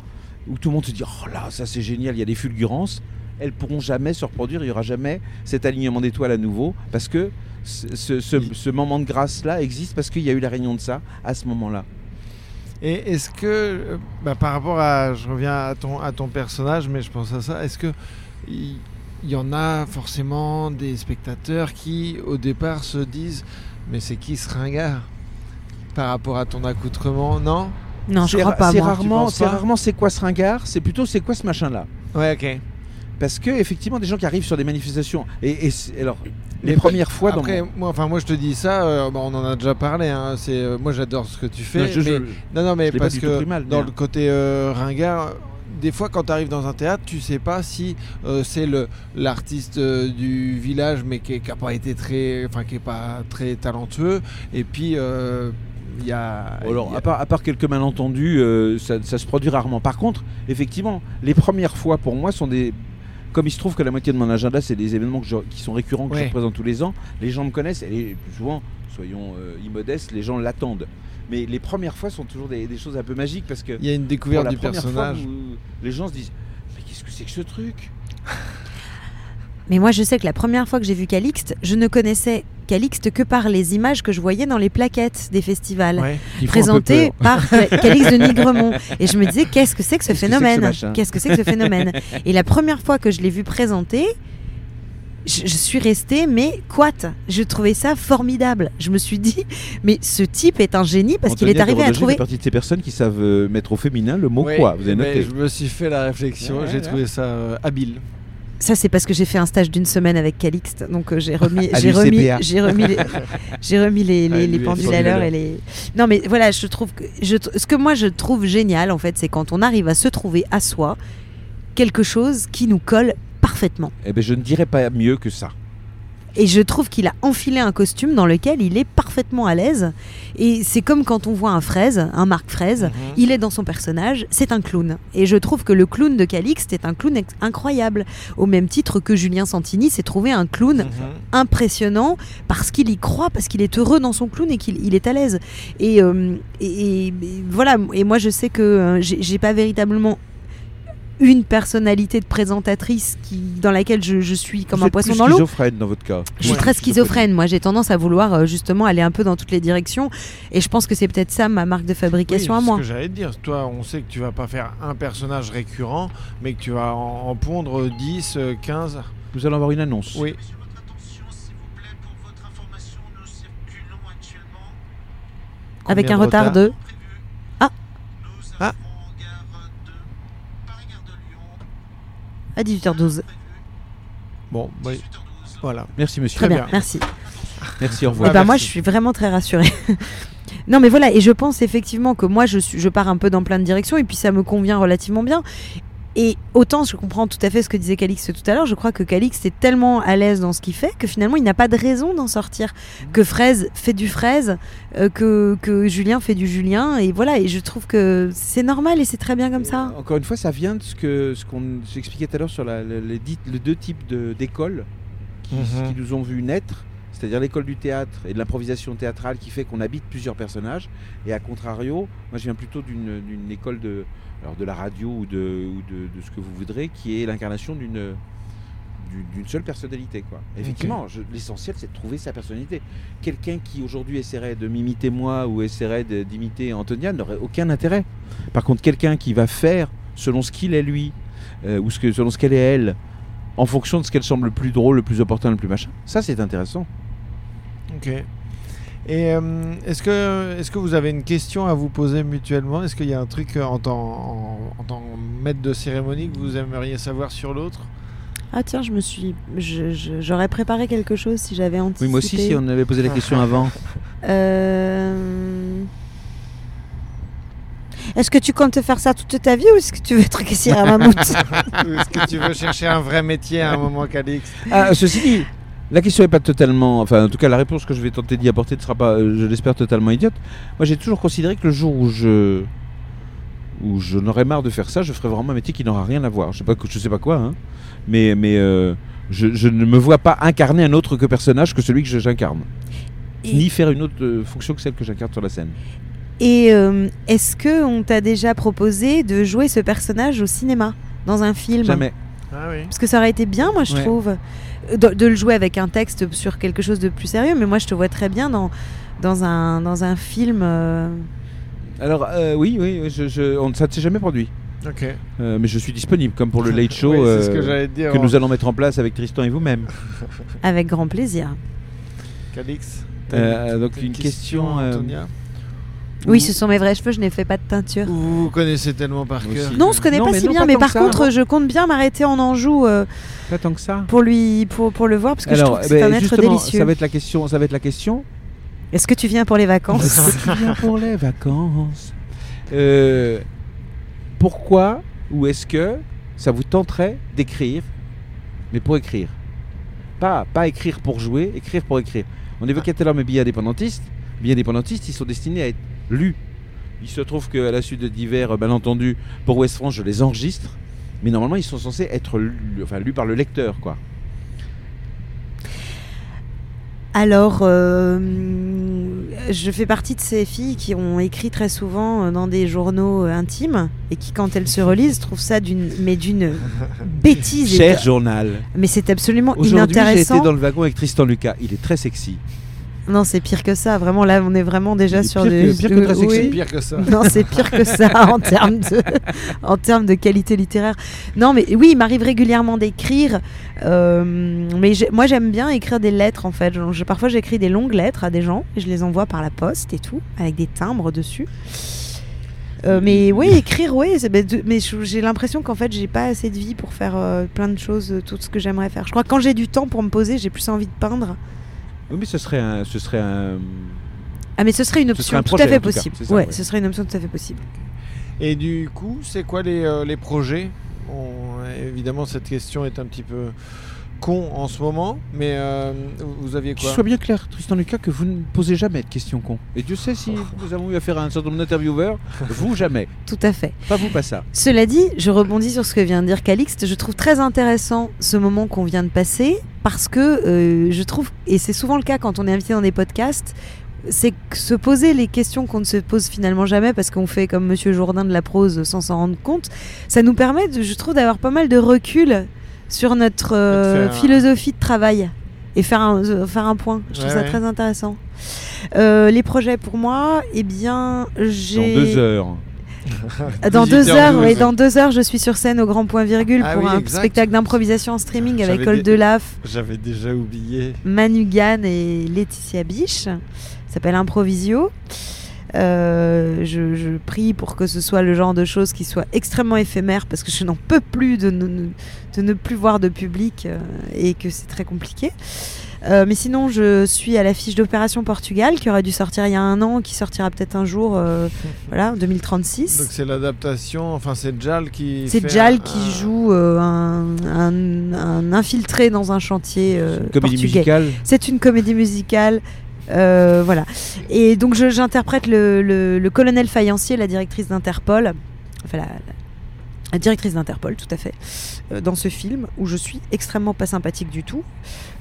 où tout le monde se dit oh là ça c'est génial, il y a des fulgurances, elles pourront jamais se reproduire, il n'y aura jamais cet alignement d'étoiles à nouveau parce que ce, ce- ce- ce moment de grâce là existe parce qu'il y a eu la réunion de ça à ce moment-là. Et est-ce que, euh, bah, par rapport à, je reviens à ton, à ton personnage, mais je pense à ça, est-ce que il y, en a forcément des spectateurs qui, au départ, se disent, mais c'est qui ce ringard par rapport à ton accoutrement, non? Non, je crois pas, c'est rarement, c'est rarement c'est quoi ce ringard, c'est plutôt c'est quoi ce machin là. Ouais, ok. Parce que effectivement des gens qui arrivent sur des manifestations et, alors les Mais premières fois dans Après, mon- moi, enfin, moi, je te dis ça, euh, bah, on en a déjà parlé. hein, c'est, euh, moi, j'adore ce que tu fais. Non, je- non, non, mais parce que mal, dans le côté euh, ringard, des fois, quand tu arrives dans un théâtre, tu sais pas si euh, c'est le l'artiste euh, du village, mais qui n'a pas été très, enfin, qui est pas très talentueux. Et puis, euh, il y a. Alors, y a- à part, à part quelques malentendus, ça, ça se produit rarement. Par contre, effectivement, les premières fois pour moi sont des. Comme il se trouve que la moitié de mon agenda, c'est des événements que je- qui sont récurrents, que je Ouais. représente tous les ans, les gens me connaissent et les- plus souvent, soyons euh, immodestes, les gens l'attendent. Mais les premières fois sont toujours des, des choses un peu magiques parce que il y a une découverte la du première personnage. les gens se disent Mais qu'est-ce que c'est que ce truc? Mais moi, je sais que la première fois que j'ai vu Calixte, je ne connaissais Calixte que par les images que je voyais dans les plaquettes des festivals. Ouais. Présenté peur. par Calixte de Nigremont. Et je me disais, qu'est-ce que c'est que ce Qu'est-ce que c'est que ce phénomène Qu'est-ce que c'est que ce phénomène Et la première fois que je l'ai vu présenter, je, je suis restée, mais quoi Je trouvais ça formidable. Je me suis dit, mais ce type est un génie parce qu'il est arrivé à trouver. fait partie de ces personnes qui savent euh, mettre au féminin le mot quoi. Vous avez mais noté Je me suis fait la réflexion. Ouais, J'ai ouais, trouvé ça euh, habile. Ça, c'est parce que j'ai fait un stage d'une semaine avec Calixte, donc euh, j'ai remis, j'ai remis, j'ai remis, les, j'ai remis les, les- les lui, pendules pendule à l'heure et les. Non, mais voilà, je trouve que je, tr- ce que moi je trouve génial en fait, c'est quand on arrive à se trouver à soi quelque chose qui nous colle parfaitement. Eh ben, je ne dirais pas mieux que ça. Et je trouve qu'il a enfilé un costume dans lequel il est parfaitement à l'aise. Et c'est comme quand on voit un fraise, un Marc Fraise, Mhm. il est dans son personnage, c'est un clown. Et je trouve que le clown de Calixte est un clown incroyable. Au même titre que Julien Santini s'est trouvé un clown Mhm. impressionnant parce qu'il y croit, parce qu'il est heureux dans son clown et qu'il il est à l'aise. Et, euh, et- voilà, et moi je sais que euh, j'ai pas véritablement une personnalité de présentatrice qui, dans laquelle je, je suis comme Vous un êtes poisson plus dans l'eau. schizophrène dans votre cas. Je suis Ouais, très schizophrène. Moi, j'ai tendance à vouloir euh, justement aller un peu dans toutes les directions. Et je pense que c'est peut-être ça ma marque de fabrication Oui, à c'est moi. Ce que j'allais te dire, toi, on sait que tu vas pas faire un personnage récurrent, mais que tu vas en, en pondre 10, euh, 15. Nous allons avoir une annonce. Oui. Avec Combien un de retard de. Ah. Ah. arrivons en gare de Paris-Gare de Lyon. À 18h12. Prévu Bon, oui, 18h12. voilà. Merci monsieur. Très bien, bien. merci. Merci, au Eh revoir. ben, moi, je suis vraiment très rassurée. non, mais voilà, et je pense effectivement que moi, je, suis, je pars un peu dans plein de directions, et puis ça me convient relativement bien. Et autant je comprends tout à fait ce que disait Calix tout à l'heure, je crois que Calix est tellement à l'aise dans ce qu'il fait que finalement il n'a pas de raison d'en sortir. Que Fraise fait du Fraise, euh, que, que Julien fait du Julien, et voilà, et je trouve que c'est normal et c'est très bien comme ça. Encore une fois, ça vient de ce que ce qu'on s'expliquait tout à l'heure sur la- les, deux types de- d'écoles qui, Mhm. qui nous ont vu naître, c'est-à-dire l'école du théâtre et de l'improvisation théâtrale qui fait qu'on habite plusieurs personnages, et à contrario, moi je viens plutôt d'une d'une école de, alors de la radio ou, de, ou de, de ce que vous voudrez, qui est l'incarnation d'une du- d'une seule personnalité. Quoi. Effectivement, l'essentiel, c'est de trouver sa personnalité. Quelqu'un qui aujourd'hui essaierait de m'imiter moi ou essaierait d'imiter Antonia n'aurait aucun intérêt. Par contre, quelqu'un qui va faire selon ce qu'il est lui, euh, ou ce que, selon ce qu'elle est elle, en fonction de ce qu'elle semble le plus drôle, le plus opportun, le plus machin, ça c'est intéressant. Ok. Et euh, est-ce que, est que vous avez une question à vous poser mutuellement? Est-ce qu'il y a un truc euh, en tant, en, en tant que maître de cérémonie que vous aimeriez savoir sur l'autre? Ah tiens, je me suis, j'aurais préparé quelque chose si j'avais anticipé. Oui, moi aussi, si on avait posé la question avant. Euh, Est-ce que tu comptes faire ça toute ta vie ou est-ce que tu veux être caissière à Mammouth? Ou est-ce que tu veux chercher un vrai métier à un moment, Calix? Ah, ceci dit, la question n'est pas totalement. Enfin, en tout cas, la réponse que je vais tenter d'y apporter ne sera pas, euh, je l'espère, totalement idiote. Moi, j'ai toujours considéré que le jour où je. où je n'aurais marre de faire ça, je ferais vraiment un métier qui n'aura rien à voir. Je sais pas, je sais pas quoi, hein. Mais, mais euh, je, je ne me vois pas incarner un autre que personnage que celui que je- j'incarne. Et- Ni faire une autre euh, fonction que celle que j'incarne sur la scène. Et euh, est-ce que on t'a déjà proposé de jouer ce personnage au cinéma, dans un film? Jamais. Ah oui. Parce que ça aurait été bien, moi, je Ouais. trouve, de, de le jouer avec un texte sur quelque chose de plus sérieux. Mais moi, je te vois très bien dans, dans, un, dans un film. euh, Alors, euh, oui, oui, oui, je, je- on, ça ne s'est jamais produit. Ok. Euh, mais je suis disponible, comme pour le Late Show Oui, c'est ce que euh, dire. que nous allons mettre en place avec Tristan et vous-même. avec grand plaisir. Calix t'as Euh, donc une question, euh, Antonia? Oui, ce sont mes vrais cheveux, je n'ai fait pas de teinture. Vous vous connaissez tellement par cœur. Non, on se connaît Non, pas si non, bien, pas mais tant par que ça. contre, je compte bien m'arrêter en Anjou euh, Pas tant que ça. pour lui, pour, pour le voir, parce que je trouve que c'est ben, un être délicieux. Ça va être la question. Ça va être la question. Est-ce que tu viens pour les vacances Est-ce que tu viens pour les vacances Euh, Pourquoi ou est-ce que ça vous tenterait d'écrire, mais pour écrire? Pas, pas écrire pour jouer, écrire pour écrire. On évoquait tout à l'heure mes billets indépendantistes. Les billets indépendantistes, ils sont destinés à être lus. Il se trouve qu'à la suite de divers malentendus pour West France, je les enregistre. Mais normalement, ils sont censés être lus, enfin, lus par le lecteur, quoi. Alors, euh, je fais partie de ces filles qui ont écrit très souvent euh, dans des journaux euh, intimes et qui, quand elles se relisent, trouvent ça d'une, mais d'une bêtise. Cher journal. Mais c'est absolument Aujourd'hui, j'ai été dans le wagon avec Tristan Lucas. Il est très sexy. Non, c'est pire que ça. Vraiment, là, on est vraiment déjà sur pire des. que- pire que très sexy. C'est pire que ça. Non, c'est pire que ça en termes de, en termes de qualité littéraire. Non, mais oui, il m'arrive régulièrement d'écrire. euh, mais moi, j'aime bien écrire des lettres, en fait. Je- parfois, j'écris des longues lettres à des gens et je les envoie par la poste et tout, avec des timbres dessus. Euh, mais oui, écrire, oui. Mais, j'ai l'impression qu'en fait, j'ai pas assez de vie pour faire euh, plein de choses, tout ce que j'aimerais faire. Je crois que quand j'ai du temps pour me poser, j'ai plus envie de peindre. Oui, mais ce serait un, ce serait un. Ah, mais ce serait une option serait un tout projet, à fait tout cas, possible. c'est ça, ouais, ouais. ce serait une option tout à fait possible. Et du coup, c'est quoi les, euh, les projets? On- Évidemment, cette question est un petit peu con en ce moment, mais euh, vous aviez Qu'il quoi soit bien clair, Tristan Lucas, que vous ne posez jamais de questions cons. Et Dieu sait si nous avons eu affaire à un certain nombre d'intervieweurs, vous jamais. Tout à fait. Pas vous, pas ça. Cela dit, je rebondis sur ce que vient de dire Calixte. Je trouve très intéressant ce moment qu'on vient de passer parce que euh, je trouve, et c'est souvent le cas quand on est invité dans des podcasts, c'est que se poser les questions qu'on ne se pose finalement jamais parce qu'on fait comme Monsieur Jourdain de la prose sans s'en rendre compte, ça nous permet, de- je trouve, d'avoir pas mal de recul sur notre euh, philosophie de travail et faire un, euh, faire un point. Je trouve Ouais, ça ouais. très intéressant. Euh, les projets pour moi, eh bien, j'ai Dans deux heures. dans deux 18h12. heures, oui, dans deux heures, je suis sur scène au Grand Point Virgule Ah pour oui, un exact. spectacle d'improvisation en streaming avec des- Delaf, J'avais déjà oublié. Manu Gann et Laetitia Biche. Ça s'appelle Improvisio. Euh, je, je prie pour que ce soit le genre de choses qui soit extrêmement éphémère parce que je n'en peux plus de ne, de ne plus voir de public euh, et que c'est très compliqué. Euh, mais sinon, je suis à l'affiche d'Opération Portugal qui aurait dû sortir il y a un an, qui sortira peut-être un jour, euh, voilà, 2036. Donc c'est l'adaptation, enfin c'est Jal qui. C'est Jal un- qui un- joue euh, un, un- un infiltré dans un chantier euh, Une comédie portugais. musicale. C'est une comédie musicale. Euh, voilà. Et donc j'interprète le, le- le colonel Fayancier, la directrice d'Interpol. Enfin, la, directrice d'Interpol, tout à fait, euh, dans ce film où je suis extrêmement pas sympathique du tout.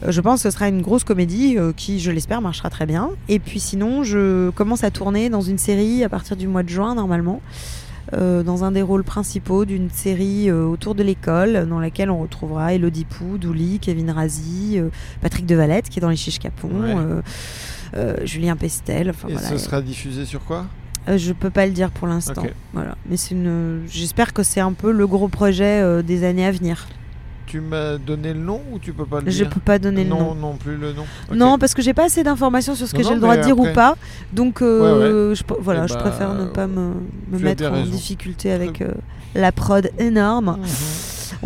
Euh, je pense que ce sera une grosse comédie qui, je l'espère, marchera très bien. Et puis sinon, je commence à tourner dans une série à partir du mois de juin normalement. euh, dans un des rôles principaux d'une série euh, autour de l'école, dans laquelle on retrouvera Elodie Pou, Douli, Kevin Razi, euh, Patrick Devalette, qui est dans Les Chiches Capons, Ouais. Euh, Julien Pestel. Enfin, Et voilà. ce sera diffusé sur quoi Euh, je peux pas le dire pour l'instant. Voilà. Mais c'est une. J'espère que c'est un peu le gros projet euh, des années à venir. Tu m'as donné le nom ou tu peux pas le Je dire peux pas donner le non, nom. non plus le nom. Non, parce que j'ai pas assez d'informations sur ce que j'ai le droit de dire ou pas. Donc, euh, je, voilà, Eh je bah, préfère ne pas me, mettre en difficulté avec la prod énorme. Mhm.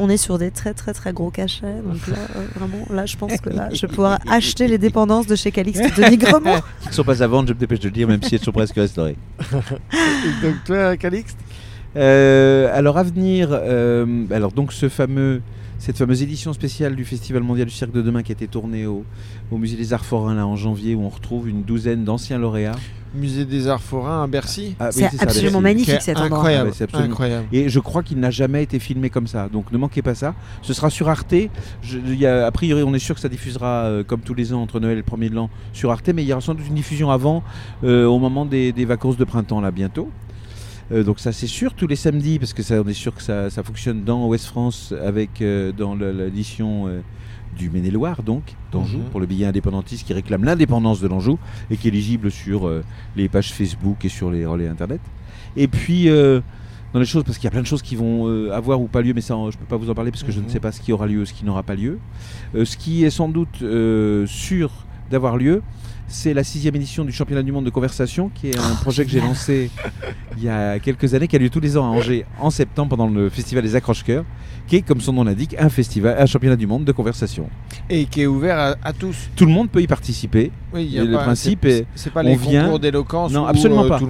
On est sur des très très très gros cachets. Donc là, euh, vraiment, là, je pense que là, je vais pouvoir acheter les dépendances de chez Calixte de Nigremont. Qui ne sont pas à vendre, je me dépêche de le dire, même si elles sont presque restaurées. Donc toi, Calixte? Euh, alors à venir, euh, alors donc ce fameux, cette fameuse édition spéciale du Festival mondial du cirque de demain qui a été tournée au, au musée des Arts Forains là en janvier où on retrouve une douzaine d'anciens lauréats. Musée des Arts Forains à Bercy. Ah, oui, C'est absolument Bercy. magnifique cet endroit. incroyable, Ah ouais, c'est absolument- incroyable. Et je crois qu'il n'a jamais été filmé comme ça, donc ne manquez pas ça. Ce sera sur Arte. Je- il y a- a priori, on est sûr que ça diffusera euh, comme tous les ans entre Noël et le premier de l'an sur Arte, mais il y aura sans doute une diffusion avant, euh, au moment des, des vacances de printemps là bientôt. Euh, donc ça c'est sûr tous les samedis parce que ça on est sûr que ça, ça fonctionne dans Ouest France avec euh, dans l'édition euh, du Maine-et-Loire donc d'Anjou Mhm. pour le billet indépendantiste qui réclame l'indépendance de l'Anjou et qui est éligible sur euh, les pages Facebook et sur les relais internet. Et puis euh, dans les choses parce qu'il y a plein de choses qui vont euh, avoir ou pas lieu mais ça je peux pas vous en parler parce que je ne Mhm. sais pas ce qui aura lieu ce qui n'aura pas lieu. Ce qui est sans doute sûr d'avoir lieu c'est la sixième édition du championnat du monde de conversation, qui est un projet que j'ai lancé il y a quelques années, qui a lieu tous les ans à Angers en septembre pendant le festival des accroche-cœurs, qui est, comme son nom l'indique, un festival, un championnat du monde de conversation. Et qui est ouvert à, à tous. Tout le monde peut y participer. Oui, y a le pas- principe est, C'est pas on les vient- concours d'éloquence. Non, absolument euh, pas, le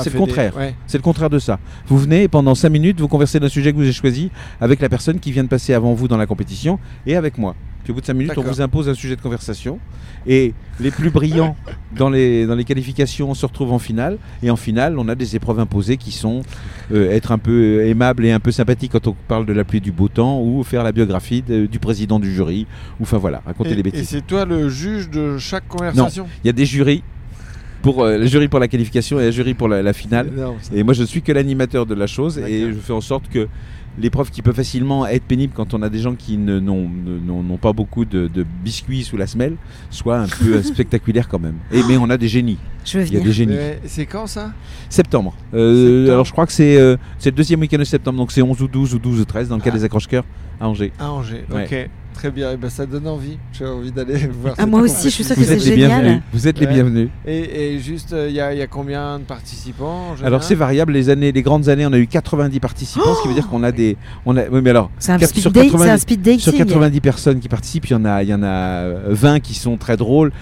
c'est le des- contraire. ouais. C'est le contraire de ça. Vous venez et pendant 5 minutes, vous conversez d'un sujet que vous avez choisi avec la personne qui vient de passer avant vous dans la compétition et avec moi. Puis au bout de 5 minutes, on vous impose un sujet de conversation. Et les plus brillants dans les, dans les qualifications se retrouvent en finale. Et en finale, on a des épreuves imposées qui sont euh, être un peu aimable et un peu sympathique quand on parle de la pluie du beau temps ou faire la biographie de- du président du jury. Ou enfin voilà, raconter Et, les et bêtises. c'est toi le juge de chaque conversation? Il y a des jurys pour euh, le jury pour la qualification et le jury pour la, la finale. énorme. Et moi, je ne suis que l'animateur de la chose et je fais en sorte que l'épreuve qui peut facilement être pénible quand on a des gens qui ne- n'ont pas beaucoup de, de biscuits sous la semelle soit un peu spectaculaire quand même. Et, mais on a des génies. Je veux Il y a venir. des génies. C'est quand ça? Septembre. Euh, Septembre. Alors je crois que c'est euh, c'est le deuxième week-end de septembre, donc c'est 11 ou 12 ou 12 ou 13 dans le cas Ah. des accroche-cœurs à Angers. À Angers. Ouais. Ok, très bien. Et ben, ça donne envie. J'ai envie d'aller voir. Ah, moi aussi, je suis sûre que Vous c'est êtes les génial. bienvenus. Vous êtes les bienvenus. Et, et juste, il y, a- y a combien de participants Alors c'est variable. Les années, les grandes années, on a eu 90 participants, ce qui veut dire qu'on a des, on a, oui mais alors C'est un, Quatre- speed sur date- 90 c'est un speed dating. Sur 90 personnes qui participent, il y en a, il y en a euh, 20 qui sont très drôles,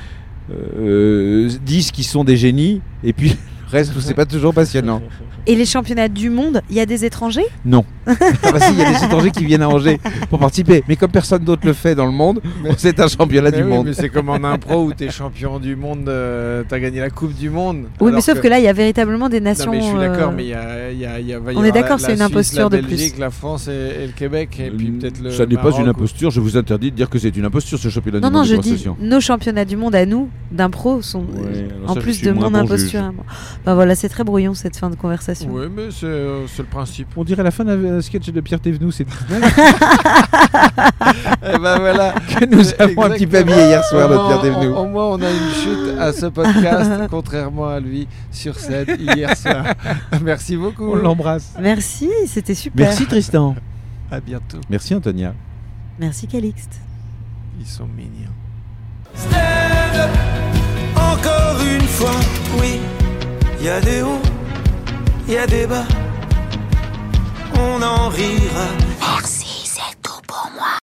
euh, 10 qui sont des génies, et puis reste, c'est pas toujours passionnant. Et les championnats du monde, il y a des étrangers? Non. Ah bah si, il y a des étrangers qui viennent à Angers pour participer, mais comme personne d'autre le fait dans le monde, c'est un championnat Mais du oui, monde. mais c'est comme en impro où t'es champion du monde, euh, t'as gagné la Coupe du Monde. Oui, mais sauf que... là, il y a véritablement des nations. Non, mais je suis d'accord, euh, mais il y a, il y a- il y a- y On est d'accord, c'est une imposture la de plus. Belgique, la France et, et le Québec, et puis peut-être le. Ça n'est pas une ou- imposture, je vous interdis de dire que c'est une imposture ce championnat Non, du non, monde je dis nos championnats du monde à nous, d'impro, sont Ouais, en plus de mon imposture. Bah voilà, c'est très brouillon cette fin de conversation. Oui, mais c'est euh, c'est le principe. On dirait la fin d'un sketch de Pierre Thévenoud, c'est et ben voilà. que nous avons un petit peu habillé hier soir, notre Pierre Thévenoud. Au, au moins, on a une chute à ce podcast, contrairement à lui sur scène hier soir. Merci beaucoup. On l'embrasse. Merci, c'était super. Merci Tristan. À bientôt. Merci Antonia. Merci Calixte. Ils sont mignons. Stand up, encore une fois, oui. Y a des hauts, y a des bas. On en rira